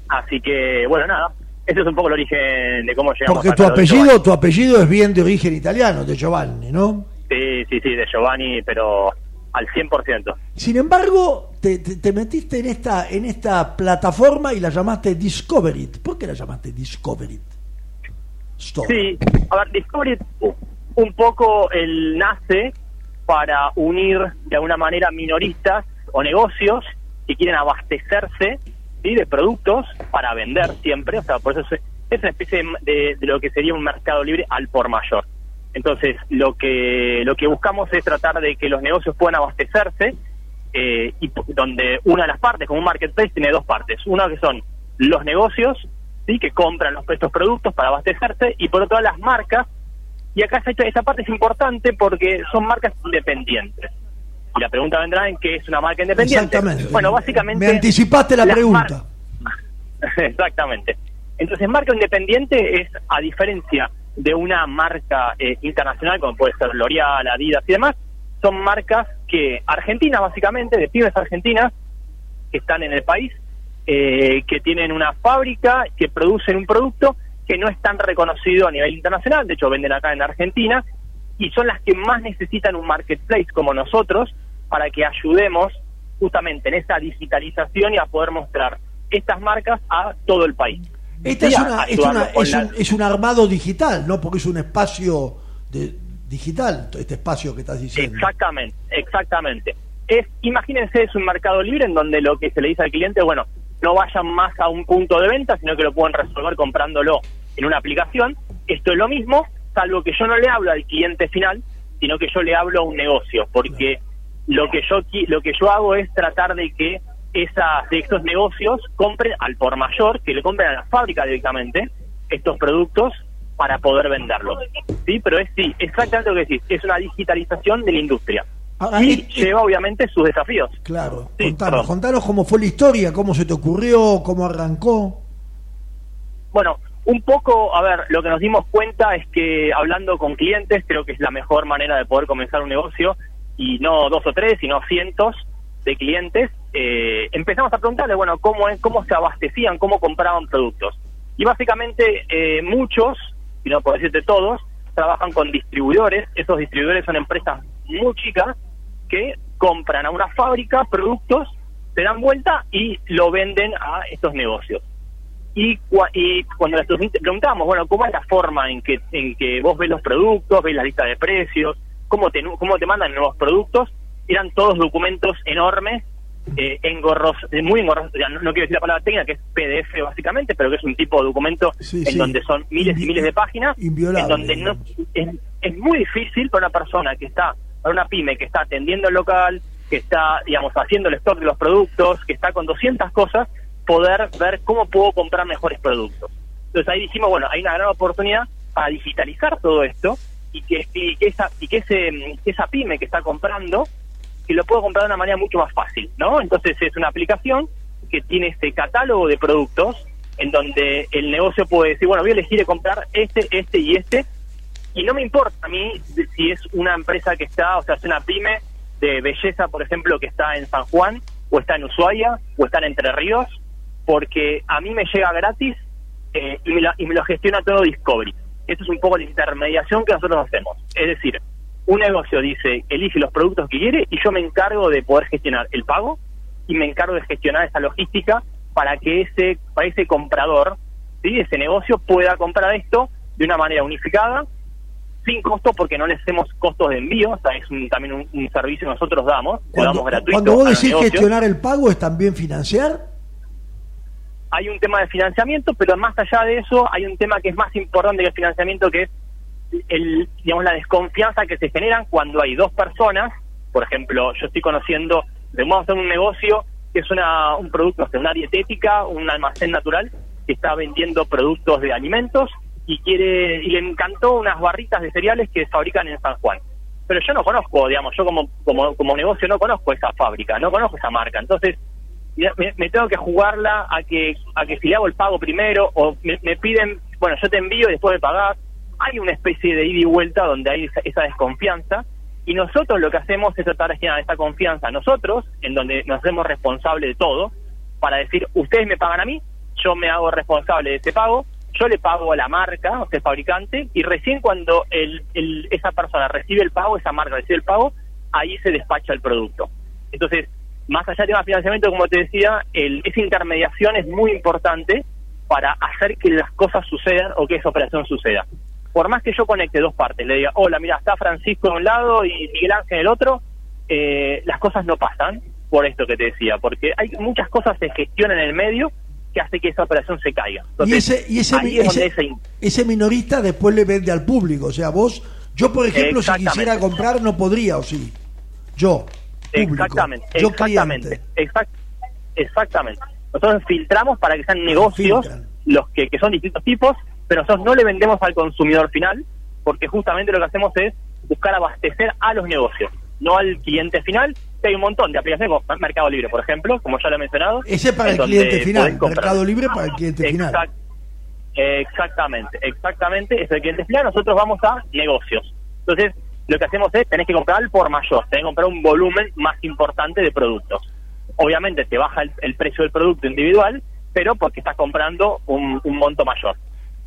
así que, bueno, nada, ese es un poco el origen de cómo llegamos Porque tu apellido, tu apellido es bien de origen italiano, de Giovanni, ¿no? Sí, sí, sí, de Giovanni, pero al 100%. Sin embargo, te te, te- te metiste en esta, en esta plataforma y la llamaste Discover It. ¿Por qué la llamaste Discover It? Sí, a ver, Discovery u- un poco el nace para unir de alguna manera minoristas o negocios que quieren abastecerse ¿sí? de productos para vender siempre, o sea, por eso es, es una especie de, de lo que sería un mercado libre al por mayor. Entonces, lo que lo que buscamos es tratar de que los negocios puedan abastecerse eh, y donde una de las partes, como un marketplace, tiene dos partes. Una que son los negocios, sí, que compran los, estos productos para abastecerse, y por otro lado las marcas. Y acá esta, parte es importante porque son marcas independientes. Y la pregunta vendrá en qué es una marca independiente. Exactamente. Bueno, básicamente... Me anticipaste la pregunta. Exactamente. Entonces, marca independiente es, a diferencia de una marca eh, internacional, como puede ser L'Oreal, Adidas y demás, son marcas que, argentinas básicamente, de pibes argentinas, que están en el país, eh, que tienen una fábrica, que producen un producto que no es tan reconocido a nivel internacional, de hecho venden acá en Argentina, y son las que más necesitan un marketplace como nosotros para que ayudemos justamente en esa digitalización y a poder mostrar estas marcas a todo el país. Esta es, una, es, la- un, es un armado digital, ¿no? Porque es un espacio de, digital, este espacio que estás diciendo. Exactamente, exactamente. Es, imagínense, es un mercado libre en donde lo que se le dice al cliente, bueno, no vayan más a un punto de venta, sino que lo pueden resolver comprándolo en una aplicación. Esto es lo mismo, salvo que yo no le hablo al cliente final, sino que yo le hablo a un negocio, porque lo que yo lo que yo hago es tratar de que esas de estos negocios compren al por mayor, que le compren a la fábrica directamente estos productos para poder venderlos. Sí, pero es sí, exactamente lo que decís, es una digitalización de la industria. Ahora, y lleva obviamente sus desafíos. Claro, Sí, contanos, contanos cómo fue la historia, cómo se te ocurrió, cómo arrancó. Bueno, un poco, a ver, lo que nos dimos cuenta es que hablando con clientes, creo que es la mejor manera de poder comenzar un negocio, y no dos o tres, sino cientos de clientes, eh, empezamos a preguntarle, bueno, cómo, es, cómo se abastecían, cómo compraban productos. Y básicamente eh, muchos, y no puedo decirte todos, trabajan con distribuidores. Esos distribuidores son empresas muy chicas que compran a una fábrica productos, se dan vuelta y lo venden a estos negocios. Y cuando les preguntamos, bueno, ¿cómo es la forma en que, en que vos ves los productos, ves la lista de precios, cómo te, cómo te mandan nuevos productos? Eran todos documentos enormes, eh, engorros, eh, muy engorrosos, ya no, no quiero decir la palabra técnica, que es PDF básicamente, pero que es un tipo de documento Sí, en sí. donde son miles y miles de páginas, inviolable, en donde no, es, es muy difícil para una persona que está, para una pyme que está atendiendo el local, que está, digamos, haciendo el stock de los productos, que está con 200 cosas, poder ver cómo puedo comprar mejores productos. Entonces ahí dijimos, bueno, hay una gran oportunidad para digitalizar todo esto y que, y que esa y que ese que esa pyme que está comprando que lo puedo comprar de una manera mucho más fácil, ¿no? Entonces es una aplicación que tiene este catálogo de productos en donde el negocio puede decir, bueno, voy a elegir de comprar este, este y este y no me importa a mí si es una empresa que está, o sea, es una pyme de belleza, por ejemplo, que está en San Juan, o está en Ushuaia, o está en Entre Ríos, porque a mí me llega gratis eh, y, me lo, y me lo gestiona todo Discovery. Esto es un poco la intermediación que nosotros hacemos. Es decir, un negocio dice, elige los productos que quiere y yo me encargo de poder gestionar el pago y me encargo de gestionar esa logística para que ese, para ese comprador, ¿sí? ese negocio pueda comprar esto de una manera unificada sin costo porque no le hacemos costos de envío, o sea, es un- también un, un servicio que nosotros damos, Cuando, damos gratuito. cuando vos decís gestionar el pago, ¿es también financiar? Hay un tema de financiamiento, pero más allá de eso, hay un tema que es más importante que el financiamiento, que es el, digamos, la desconfianza que se generan cuando hay dos personas. Por ejemplo, yo estoy conociendo, vamos a hacer un negocio que es una, un producto, no sé, una dietética, un almacén natural que está vendiendo productos de alimentos y quiere y le encantó unas barritas de cereales que fabrican en San Juan. Pero yo no conozco, digamos, yo como, como, como negocio no conozco esa fábrica, no conozco esa marca. Entonces, me, me tengo que jugarla a que a que si le hago el pago primero o me, me piden, bueno, yo te envío y después de pagar. Hay una especie de ida y vuelta donde hay esa, esa desconfianza y nosotros lo que hacemos es tratar de generar esa confianza nosotros, en donde nos hacemos responsables de todo, para decir, ustedes me pagan a mí, yo me hago responsable de ese pago, yo le pago a la marca, el fabricante, y recién cuando el, el- esa persona recibe el pago, esa marca recibe el pago, ahí se despacha el producto. Entonces, más allá del tema de financiamiento, como te decía, el, esa intermediación es muy importante para hacer que las cosas sucedan o que esa operación suceda. Por más que yo conecte dos partes, le diga, hola, mira, está Francisco en un lado y Miguel Ángel en el otro, eh, las cosas no pasan por esto que te decía, porque hay muchas cosas de gestión en el medio que hace que esa operación se caiga. y ese, y ese, ahí es ese, ese- ese minorista después le vende al público. O sea, vos, yo por ejemplo, si quisiera comprar, no podría, o sí. Yo, público. Exactamente, yo exactamente, exact- exactamente. Nosotros filtramos para que sean negocios Filtran. los que, que son distintos tipos, pero nosotros no le vendemos al consumidor final, porque justamente lo que hacemos es buscar abastecer a los negocios, no al cliente final. Que hay un montón de aplicaciones como Mercado Libre, por ejemplo, como ya lo he mencionado. Ese para en el cliente final. Mercado Libre para el cliente final. Exact- Exactamente, exactamente, es el cliente final, nosotros vamos a negocios. Entonces, lo que hacemos es, tenés que comprar al por mayor, tenés que comprar un volumen más importante de productos. Obviamente te baja el, el precio del producto individual, pero porque estás comprando un, un monto mayor.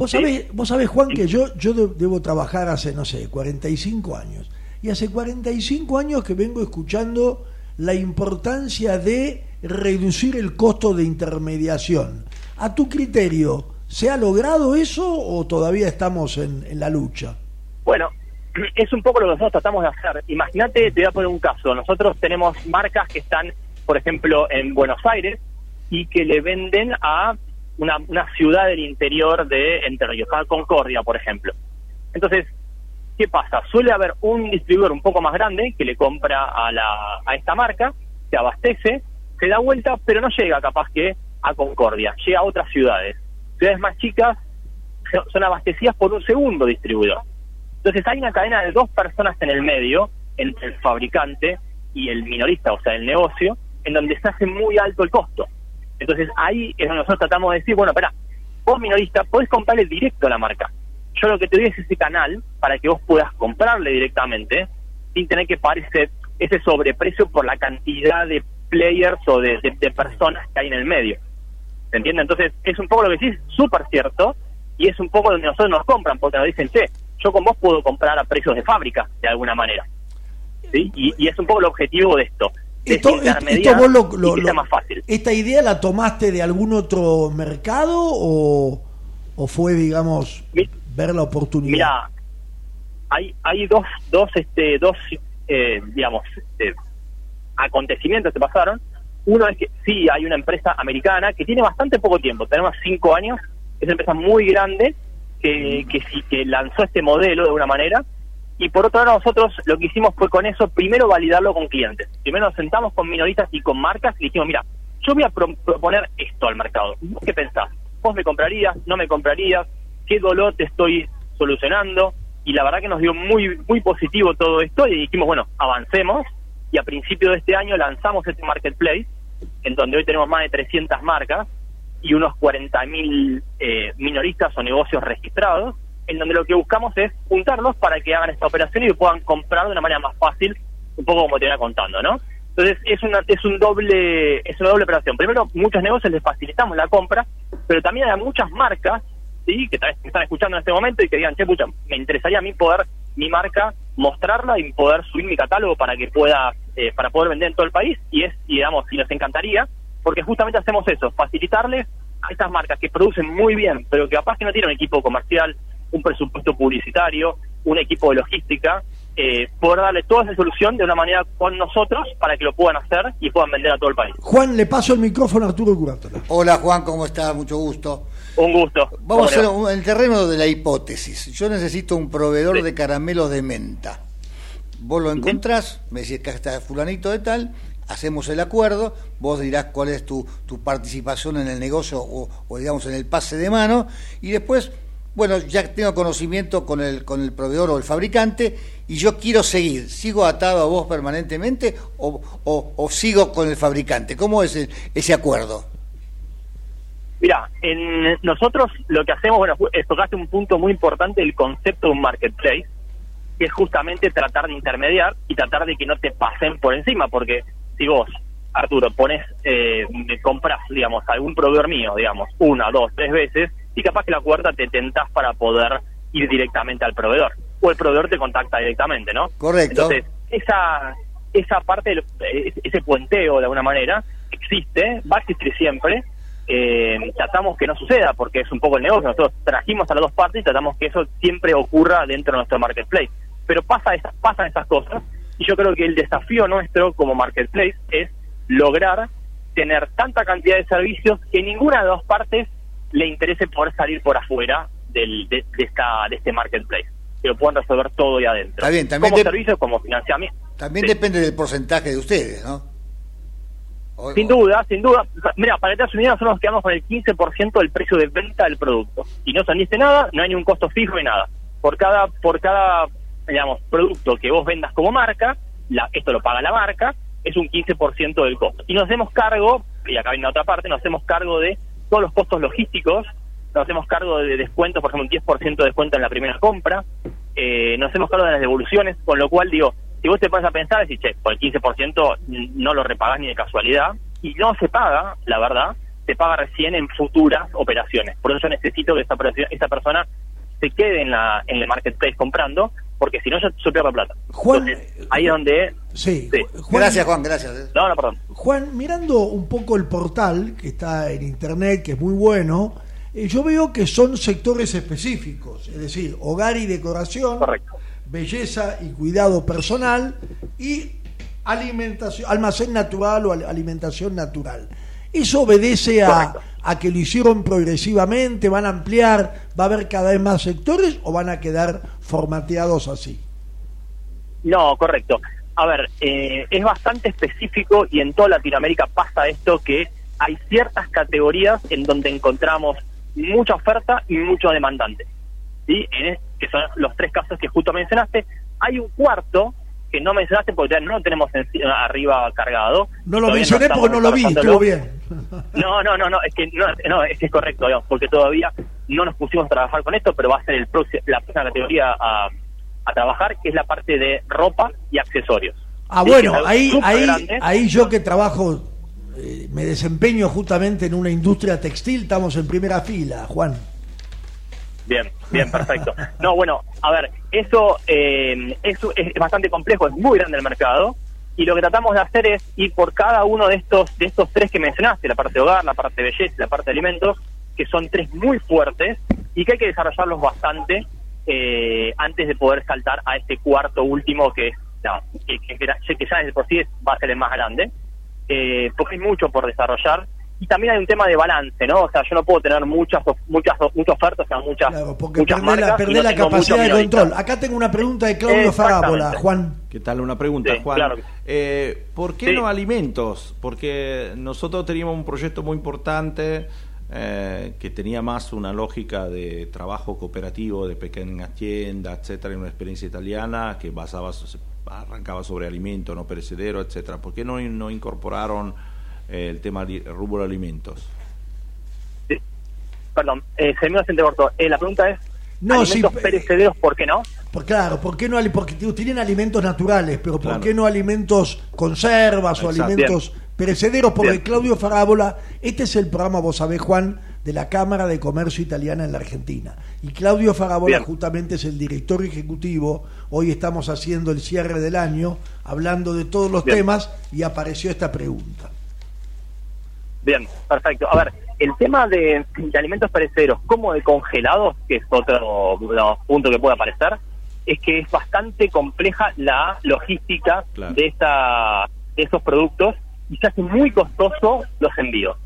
Vos sabés, vos sabés, Juan, que yo, yo de- debo trabajar hace, no sé, 45 años. Y hace 45 años que vengo escuchando la importancia de reducir el costo de intermediación. A tu criterio, ¿se ha logrado eso o todavía estamos en, en la lucha? Bueno, es un poco lo que nosotros tratamos de hacer. Imagínate, te voy a poner un caso. Nosotros tenemos marcas que están, por ejemplo, en Buenos Aires y que le venden a una, una ciudad del interior de Entre Ríos, Concordia, por ejemplo. Entonces, ¿qué pasa? Suele haber un distribuidor un poco más grande que le compra a, la, a esta marca, se abastece, se da vuelta, pero no llega capaz que a Concordia, llega a otras ciudades. Ciudades más chicas son abastecidas por un segundo distribuidor. Entonces hay una cadena de dos personas en el medio, entre el fabricante y el minorista, o sea, el negocio, en donde se hace muy alto el costo. Entonces ahí es donde nosotros tratamos de decir, bueno, espera, vos minorista podés comprarle directo a la marca. Yo lo que te doy es ese canal para que vos puedas comprarle directamente sin tener que pagar ese, ese sobreprecio por la cantidad de players o de, de- de personas que hay en el medio. ¿Se entiende? Entonces es un poco lo que decís, súper cierto, y es un poco donde nosotros nos compran, porque nos dicen, che, yo con vos puedo comprar a precios de fábrica, de alguna manera. ¿Sí? Y, y es un poco el objetivo de esto. Esto, esto vos lo- lo- más fácil. ¿Esta idea la tomaste de algún otro mercado o, o fue, digamos, Mi- ver la oportunidad? Mira, hay hay dos dos este dos eh, digamos este, acontecimientos que pasaron. Uno es que sí hay una empresa americana que tiene bastante poco tiempo, tenemos cinco años, es una empresa muy grande que que que lanzó este modelo de alguna manera. Y por otro lado nosotros lo que hicimos fue con eso primero validarlo con clientes. Primero nos sentamos con minoristas y con marcas y dijimos, mira, yo voy a pro- proponer esto al mercado. ¿Vos qué pensás? ¿Vos me comprarías? ¿No me comprarías? ¿Qué dolor te estoy solucionando? Y la verdad que nos dio muy muy positivo todo esto y dijimos, bueno, avancemos. Y a principio de este año lanzamos este marketplace, en donde hoy tenemos más de 300 marcas y unos 40.000 eh, minoristas o negocios registrados, en donde lo que buscamos es juntarlos para que hagan esta operación y puedan comprar de una manera más fácil, un poco como te venía contando, ¿no? Entonces es una es un doble es una doble operación. Primero, muchos negocios les facilitamos la compra, pero también hay muchas marcas, sí, que tal vez me están escuchando en este momento y que digan, che, pucha, me interesaría a mí poder mi marca mostrarla y poder subir mi catálogo para que pueda eh, para poder vender en todo el país y es y digamos y les encantaría porque justamente hacemos eso, facilitarles a estas marcas que producen muy bien, pero que capaz que no tienen un equipo comercial, un presupuesto publicitario, un equipo de logística, eh, poder darle toda esa solución de una manera con nosotros para que lo puedan hacer y puedan vender a todo el país. Juan, le paso el micrófono a Arturo Curátola. Hola Juan, ¿cómo estás? Mucho gusto. Un gusto. Vamos a un- el terreno de la hipótesis. Yo necesito un proveedor de caramelos de menta. Vos lo encontrás, me decís que está fulanito de tal, hacemos el acuerdo, vos dirás cuál es tu, tu participación en el negocio o, o, digamos en el pase de mano y después, bueno, ya tengo conocimiento con el, con el proveedor o el fabricante y yo quiero seguir. ¿Sigo atado a vos permanentemente o, o- sigo con el fabricante? ¿Cómo es el- ese acuerdo? Mira, en nosotros lo que hacemos, bueno, tocaste un punto muy importante del concepto de un marketplace, que es justamente tratar de intermediar y tratar de que no te pasen por encima, porque si vos, Arturo, pones, eh, compras, digamos, algún proveedor mío, digamos, una, dos, tres veces, y capaz que la cuarta te tentás para poder ir directamente al proveedor, o el proveedor te contacta directamente, ¿no? Correcto. Entonces, esa, esa parte, del- ese puenteo de alguna manera, existe, va a existir siempre. Eh, tratamos que no suceda porque es un poco el negocio. Nosotros trajimos a las dos partes y tratamos que eso siempre ocurra dentro de nuestro marketplace. Pero pasa esas, pasan esas cosas y yo creo que el desafío nuestro como marketplace es lograr tener tanta cantidad de servicios que ninguna de las dos partes le interese poder salir por afuera del, de, de esta, de este marketplace. Que lo puedan resolver todo ahí adentro. Está bien, también como servicios, como financiamiento. También Sí. depende del porcentaje de ustedes, ¿no? O- Sin duda, sin duda. Mira, para una idea, nosotros nos quedamos con el 15% del precio de venta del producto. Y no saliste nada, no hay ningún costo fijo ni nada. Por cada, por cada, digamos, producto que vos vendas como marca, la, esto lo paga la marca, es un 15% del costo. Y nos hacemos cargo, y acá viene la otra parte, nos hacemos cargo de todos los costos logísticos, nos hacemos cargo de descuentos, por ejemplo, un 10% de descuento en la primera compra, eh, nos hacemos cargo de las devoluciones, con lo cual digo, si vos te pones a pensar, decís, che, por el 15% no lo repagás ni de casualidad, y no se paga, la verdad, se paga recién en futuras operaciones. Por eso yo necesito que operación- esa persona se quede en la en el marketplace comprando, porque si no yo, yo pierdo plata. Juan, Entonces, ahí es donde... Sí, Sí. Juan- Gracias, Juan, gracias. No, no, perdón. Juan, mirando un poco el portal que está en internet, que es muy bueno, eh, yo veo que son sectores específicos, es decir, hogar y decoración, Correcto. belleza y cuidado personal y alimentación, almacén natural o al- alimentación natural. ¿Eso obedece a, a que lo hicieron progresivamente? ¿Van a ampliar? ¿Va a haber cada vez más sectores o van a quedar formateados así? No, correcto. A ver, eh, es bastante específico y en toda Latinoamérica pasa esto que hay ciertas categorías en donde encontramos mucha oferta y mucho demandante. ¿sí? En es- que son los tres casos que justo mencionaste. Hay un cuarto que no mencionaste porque todavía no lo tenemos en- arriba cargado. No lo mencioné porque no lo vi, estuvo bien. No, no, no, no, es que no, no, es que es correcto, digamos, porque todavía no nos pusimos a trabajar con esto, pero va a ser el próximo, la próxima categoría a, a trabajar, que es la parte de ropa y accesorios. Ah, Sí, bueno, ahí, ahí, grande. ahí yo que trabajo, eh, me desempeño justamente en una industria textil, estamos en primera fila, Juan. Bien, bien, perfecto. No, bueno, a ver, eso, eh, es bastante complejo, es muy grande el mercado, y lo que tratamos de hacer es ir por cada uno de estos, de estos tres que mencionaste, la parte de hogar, la parte de belleza la parte de alimentos, que son tres muy fuertes y que hay que desarrollarlos bastante eh, antes de poder saltar a este cuarto último que, no, que, que- que ya desde por sí es- va a ser el más grande, eh, porque hay mucho por desarrollar. Y también hay un tema de balance, ¿no? O sea, yo no puedo tener muchas muchas muchas ofertas, o sea, muchas, Claro, porque muchas perdés la, marcas y perdés no la tengo capacidad de control. Acá tengo una pregunta de Claudio. Farábola, Juan. ¿Qué tal? Una pregunta, Sí, Juan. claro. Eh, ¿Por qué Sí. no alimentos? Porque nosotros teníamos un proyecto muy importante eh, que tenía más una lógica de trabajo cooperativo, de pequeñas tiendas, etcétera, en una experiencia italiana que basaba, arrancaba sobre alimentos no perecederos, etcétera. ¿Por qué no, no incorporaron el tema de rubro alimentos? Sí. Perdón, eh, se me hace corto. Eh, la pregunta es, No, alimentos eh, perecederos, ¿por qué no? Por, claro, ¿por qué no? Porque tienen alimentos naturales, pero ¿por Claro. qué no alimentos conservas o alimentos perecederos? Porque Bien. Claudio Farábola, este es el programa, vos sabés, Juan, de la Cámara de Comercio Italiana en la Argentina. Y Claudio Farábola Bien. justamente es el director ejecutivo. Hoy estamos haciendo el cierre del año, hablando de todos los Bien. temas, y apareció esta pregunta. Bien, perfecto. A ver, el tema de, de alimentos perecederos como de congelados, que es otro no, punto que puede aparecer, es que es bastante compleja la logística Claro. de esta de esos productos y se hace muy costoso los envíos.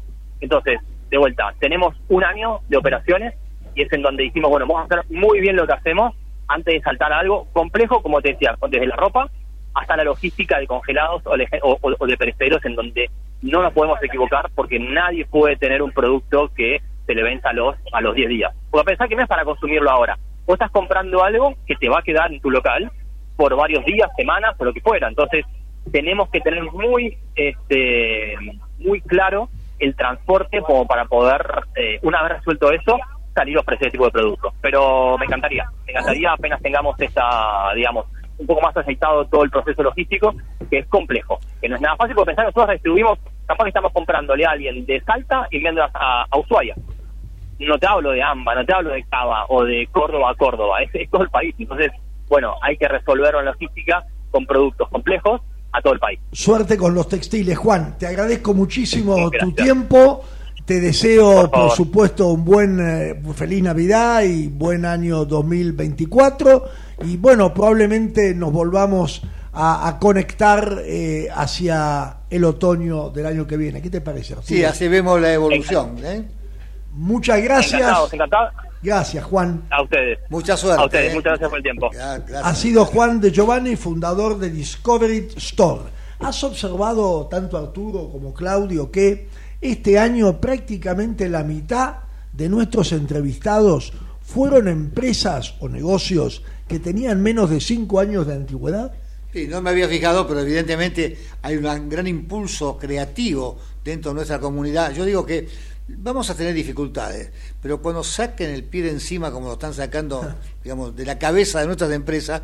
Entonces, de vuelta, tenemos un año de operaciones y es en donde dijimos, bueno, vamos a hacer muy bien lo que hacemos antes de saltar a algo complejo, como te decía, desde la ropa hasta la logística de congelados o, de- o- o- o de perecederos en donde no nos podemos equivocar porque nadie puede tener un producto que se le venza a los a los 10 días. Porque pensar que no es para consumirlo ahora. Vos estás comprando algo que te va a quedar en tu local por varios días, semanas o lo que fuera. Entonces, tenemos que tener muy este muy claro el transporte como para poder, eh, una vez resuelto eso, salir a ofrecer ese tipo de productos. Pero me encantaría, me encantaría apenas tengamos esta, digamos, un poco más aceitado todo el proceso logístico, que es complejo, que no es nada fácil, porque pensar que nosotros distribuimos, capaz que estamos comprándole a alguien de Salta y enviando a, a Ushuaia. No te hablo de AMBA, no te hablo de Cava o de Córdoba a Córdoba, es, es todo el país. Entonces, bueno, hay que resolverlo en logística con productos complejos, a todo el país. Suerte con los textiles, Juan. Te agradezco muchísimo tu tiempo. Te deseo, Por supuesto, un buen eh, feliz Navidad y buen año 2024. Y bueno, probablemente nos volvamos a, a conectar eh, hacia el otoño del año que viene. ¿Qué te parece? Arturo? Sí, así vemos la evolución. ¿eh? Muchas gracias. Encantados, encantados. Gracias, Juan. A ustedes. Mucha suerte. A ustedes, ¿eh? muchas gracias por el tiempo. Gracias. Ha sido Juan de Giovanni, fundador de Discovery Store. ¿Has observado, tanto Arturo como Claudio, que este año prácticamente la mitad de nuestros entrevistados fueron empresas o negocios que tenían menos de cinco años de antigüedad? Sí, no me había fijado, pero evidentemente hay un gran impulso creativo dentro de nuestra comunidad. Yo digo que vamos a tener dificultades, pero cuando saquen el pie de encima, como lo están sacando, digamos, de la cabeza de nuestras empresas,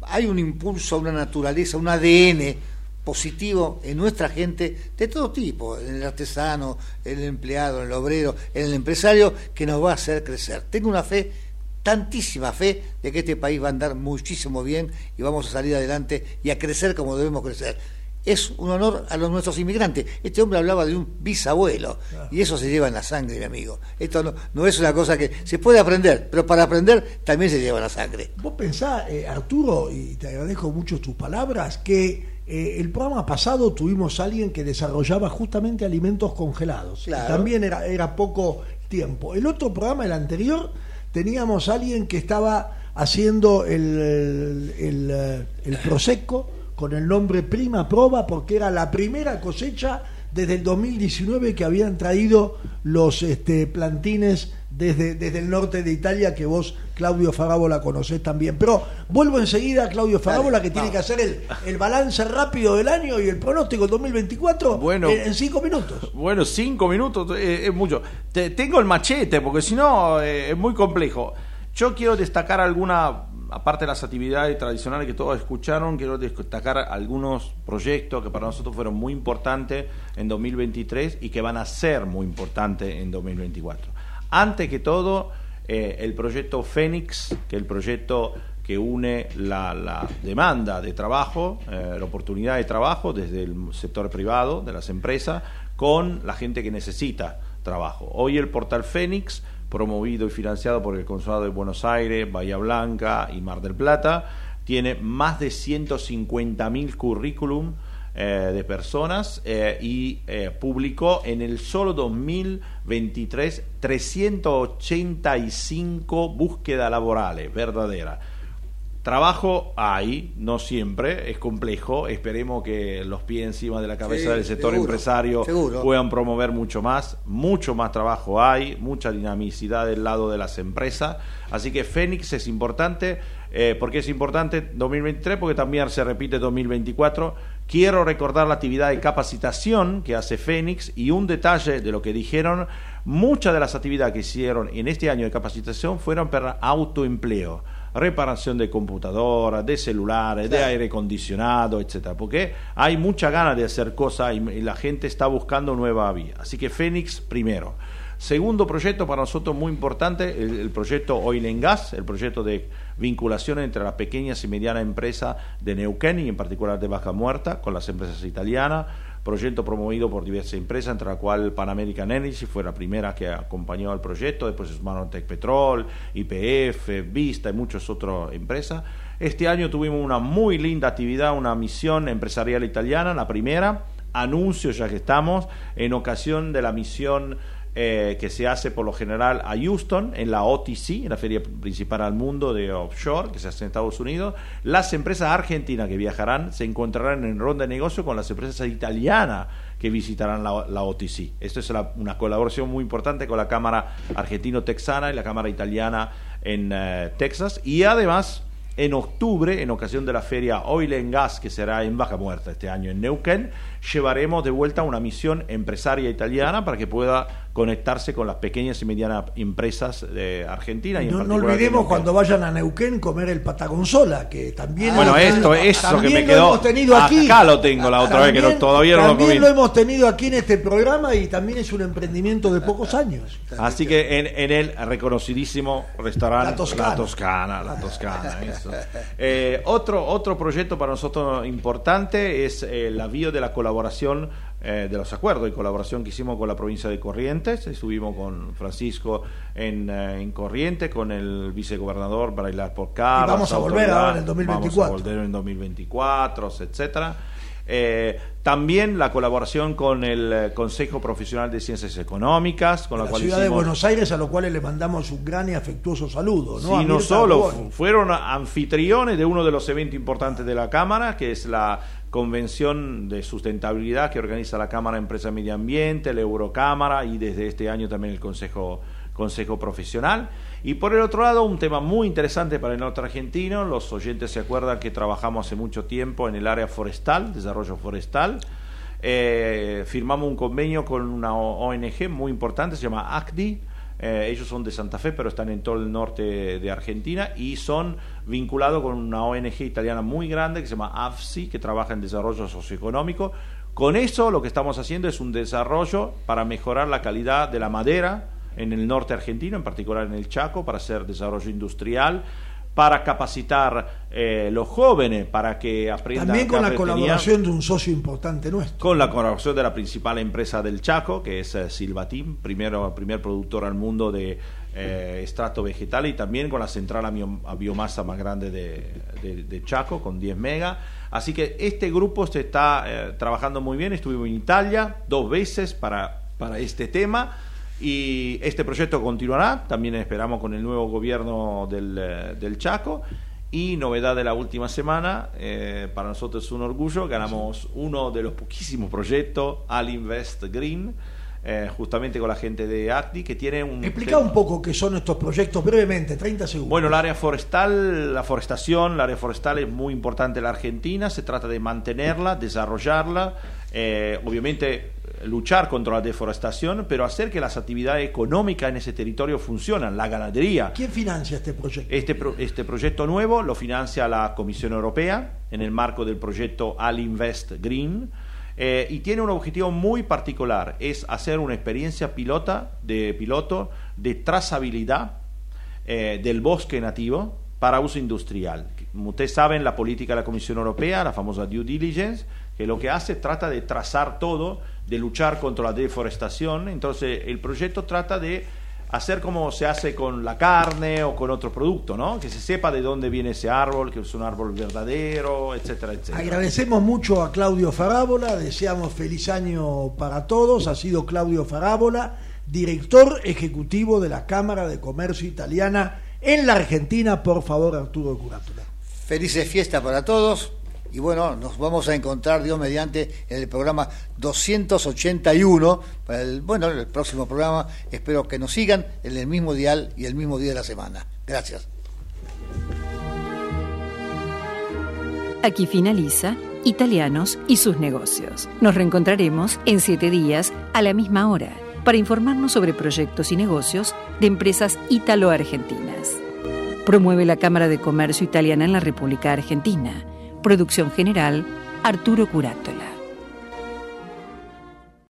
hay un impulso, una naturaleza, un ADN positivo en nuestra gente de todo tipo, en el artesano, en el empleado, en el obrero, en el empresario, que nos va a hacer crecer. Tengo una fe tantísima fe de que este país va a andar muchísimo bien y vamos a salir adelante y a crecer como debemos crecer. Es un honor a los nuestros inmigrantes. Este hombre hablaba de un bisabuelo y eso se lleva en la sangre, mi amigo. Esto no, no es una cosa que se puede aprender, pero para aprender también se lleva en la sangre. Vos pensás, eh, Arturo, y te agradezco mucho tus palabras, que eh, el programa pasado tuvimos a alguien que desarrollaba justamente alimentos congelados. Claro. También era, era poco tiempo. El otro programa, el anterior, teníamos a alguien que estaba haciendo el, el, eh, el Prosecco con el nombre Prima Prova porque era la primera cosecha desde el 2019 que habían traído los este, plantines desde, desde el norte de Italia que vos, Claudio Farabola, conocés también. Pero vuelvo enseguida a Claudio Farabola Dale, que tiene que hacer el, el balance rápido del año y el pronóstico del 2024 Bueno. en, en cinco minutos. Bueno, cinco minutos eh, es mucho. Te- tengo el machete, porque si no eh, es muy complejo. Yo quiero destacar alguna, aparte de las actividades tradicionales que todos escucharon, quiero destacar algunos proyectos que para nosotros fueron muy importantes en 2023 y que van a ser muy importantes en 2024. Antes que todo, eh, el proyecto Fénix, que el proyecto que une la, la demanda de trabajo, eh, la oportunidad de trabajo desde el sector privado, de las empresas, con la gente que necesita trabajo. Hoy el portal Fénix, promovido y financiado por el Consulado de Buenos Aires, Bahía Blanca y Mar del Plata, tiene más de 150.000 currículum eh, de personas eh, y eh, publicó en el solo 2023 385 búsquedas laborales verdaderas. Trabajo hay, no siempre, es complejo. Esperemos que los pies encima de la cabeza Sí, del sector seguro, empresario seguro. puedan promover mucho más. Mucho más trabajo hay, mucha dinamicidad del lado de las empresas. Así que Fénix es importante. Eh, ¿Por qué es importante 2023? Porque también se repite 2024. Quiero recordar la actividad de capacitación que hace Fénix y un detalle de lo que dijeron. Muchas de las actividades que hicieron en este año de capacitación fueron para autoempleo reparación de computadoras, de celulares, de aire acondicionado, etcétera, porque hay mucha ganas de hacer cosas y, y la gente está buscando nueva vía. Así que Fénix primero. Segundo proyecto para nosotros muy importante, el, proyecto Oil and Gas, el proyecto de vinculación entre las pequeñas y medianas empresas de Neuquén y en particular de Baja Muerta con las empresas italianas, proyecto promovido por diversas empresas, entre la cual Pan American Energy fue la primera que acompañó al proyecto, después es Manotec Petrol, IPF, Vista y muchas otras empresas. Este año tuvimos una muy linda actividad, una misión empresarial italiana, la primera, anuncio ya que estamos, en ocasión de la misión eh, que se hace por lo general a Houston, en la OTC, en la feria principal al mundo de offshore, que se hace en Estados Unidos. Las empresas argentinas que viajarán se encontrarán en ronda de negocio con las empresas italianas que visitarán la, OTC. Esto es una colaboración muy importante con la Cámara Argentino-Texana y la Cámara Italiana en eh, Texas. Y además, en octubre, en ocasión de la feria Oil and Gas, que será en Baja Muerta este año en Neuquén, llevaremos de vuelta una misión empresaria italiana para que pueda conectarse con las pequeñas y medianas empresas de Argentina. Y en No, particular olvidemos de cuando vayan a Neuquén comer el patagonzola, que también... bueno, hemos esto, eso que me lo quedó. hemos tenido aquí. Acá lo tengo la otra vez, que no- todavía no lo También comí. lo hemos tenido aquí en este programa y también es un emprendimiento de pocos años. Así que en, en el reconocidísimo restaurante La Toscana. La Toscana, La Toscana, eso. Eh, otro, otro proyecto para nosotros importante es eh, el avío de la colaboración eh, de los acuerdos de colaboración que hicimos con la provincia de Corrientes. Estuvimos con Francisco en, eh, en Corrientes, con el vicegobernador Bailar por. Y vamos a volver ahora en el 2024. Vamos a volver en 2024, etcétera. Eh, también la colaboración con el Consejo Profesional de Ciencias Económicas, con la, la cual ciudad de Buenos Aires, a los cuales le mandamos un gran y afectuoso saludo. ¿no? Sí, no solo, fueron anfitriones de uno de los eventos importantes de la Cámara, que es la Convención de Sustentabilidad que organiza la Cámara Empresa Medio Ambiente, la Eurocámara y desde este año también el Consejo, Consejo Profesional. Y por el otro lado, un tema muy interesante para el norte argentino, los oyentes se acuerdan que trabajamos hace mucho tiempo en el área forestal, desarrollo forestal. Eh, firmamos un convenio con una ONG muy importante, se llama ACDI, eh, ellos son de Santa Fe, pero están en todo el norte de Argentina y son vinculados con una ONG italiana muy grande que se llama AFSI, que trabaja en desarrollo socioeconómico. Con eso lo que estamos haciendo es un desarrollo para mejorar la calidad de la madera en el norte argentino, en particular en el Chaco, para hacer desarrollo industrial, para capacitar eh, los jóvenes para que aprendan También con la colaboración de un socio importante nuestro. Con la colaboración de la principal empresa del Chaco, que es eh, Silvatim, primero, primer productor al mundo de eh, extracto vegetal, y también con la central a biomasa más grande de, de- de Chaco, con 10 megas. Así que este grupo se está eh, trabajando muy bien. Estuvimos en Italia dos veces para, para este tema. Y este proyecto continuará, también esperamos con el nuevo gobierno del, eh, del Chaco. Y novedad de la última semana, eh, para nosotros es un orgullo, ganamos uno de los poquísimos proyectos, Al Invest Green, eh, justamente con la gente de ACDI, que tiene un... Explica un poco qué son estos proyectos brevemente, 30 segundos. Bueno, el área forestal, la forestación, el área forestal es muy importante en la Argentina, se trata de mantenerla, desarrollarla, eh, obviamente luchar contra la deforestación, pero hacer que las actividades económicas en ese territorio funcionen, la ganadería. ¿Quién financia este proyecto? Este, pro- este proyecto nuevo lo financia la Comisión Europea en el marco del proyecto Al Invest Green eh, y tiene un objetivo muy particular, es hacer una experiencia pilota de piloto de trazabilidad eh, del bosque nativo para uso industrial. Ustedes saben, la política de la Comisión Europea, la famosa due diligence, que lo que hace trata de trazar todo, de luchar contra la deforestación. Entonces, el proyecto trata de hacer como se hace con la carne o con otro producto, ¿no? Que se sepa de dónde viene ese árbol, que es un árbol verdadero, etcétera, etcétera. Agradecemos mucho a Claudio Farábola, deseamos feliz año para todos. Ha sido Claudio Farábola, director ejecutivo de la Cámara de Comercio Italiana en la Argentina. Por favor, Arturo Curátola. Felices fiestas para todos. Y bueno, nos vamos a encontrar, Dios mediante, en el programa 281. Para el, bueno, el próximo programa. Espero que nos sigan en el mismo dial y el mismo día de la semana. Gracias. Aquí finaliza Italianos y sus negocios. Nos reencontraremos en siete días a la misma hora para informarnos sobre proyectos y negocios de empresas italo-argentinas. Promueve la Cámara de Comercio Italiana en la República Argentina. Producción general, Arturo Curátola.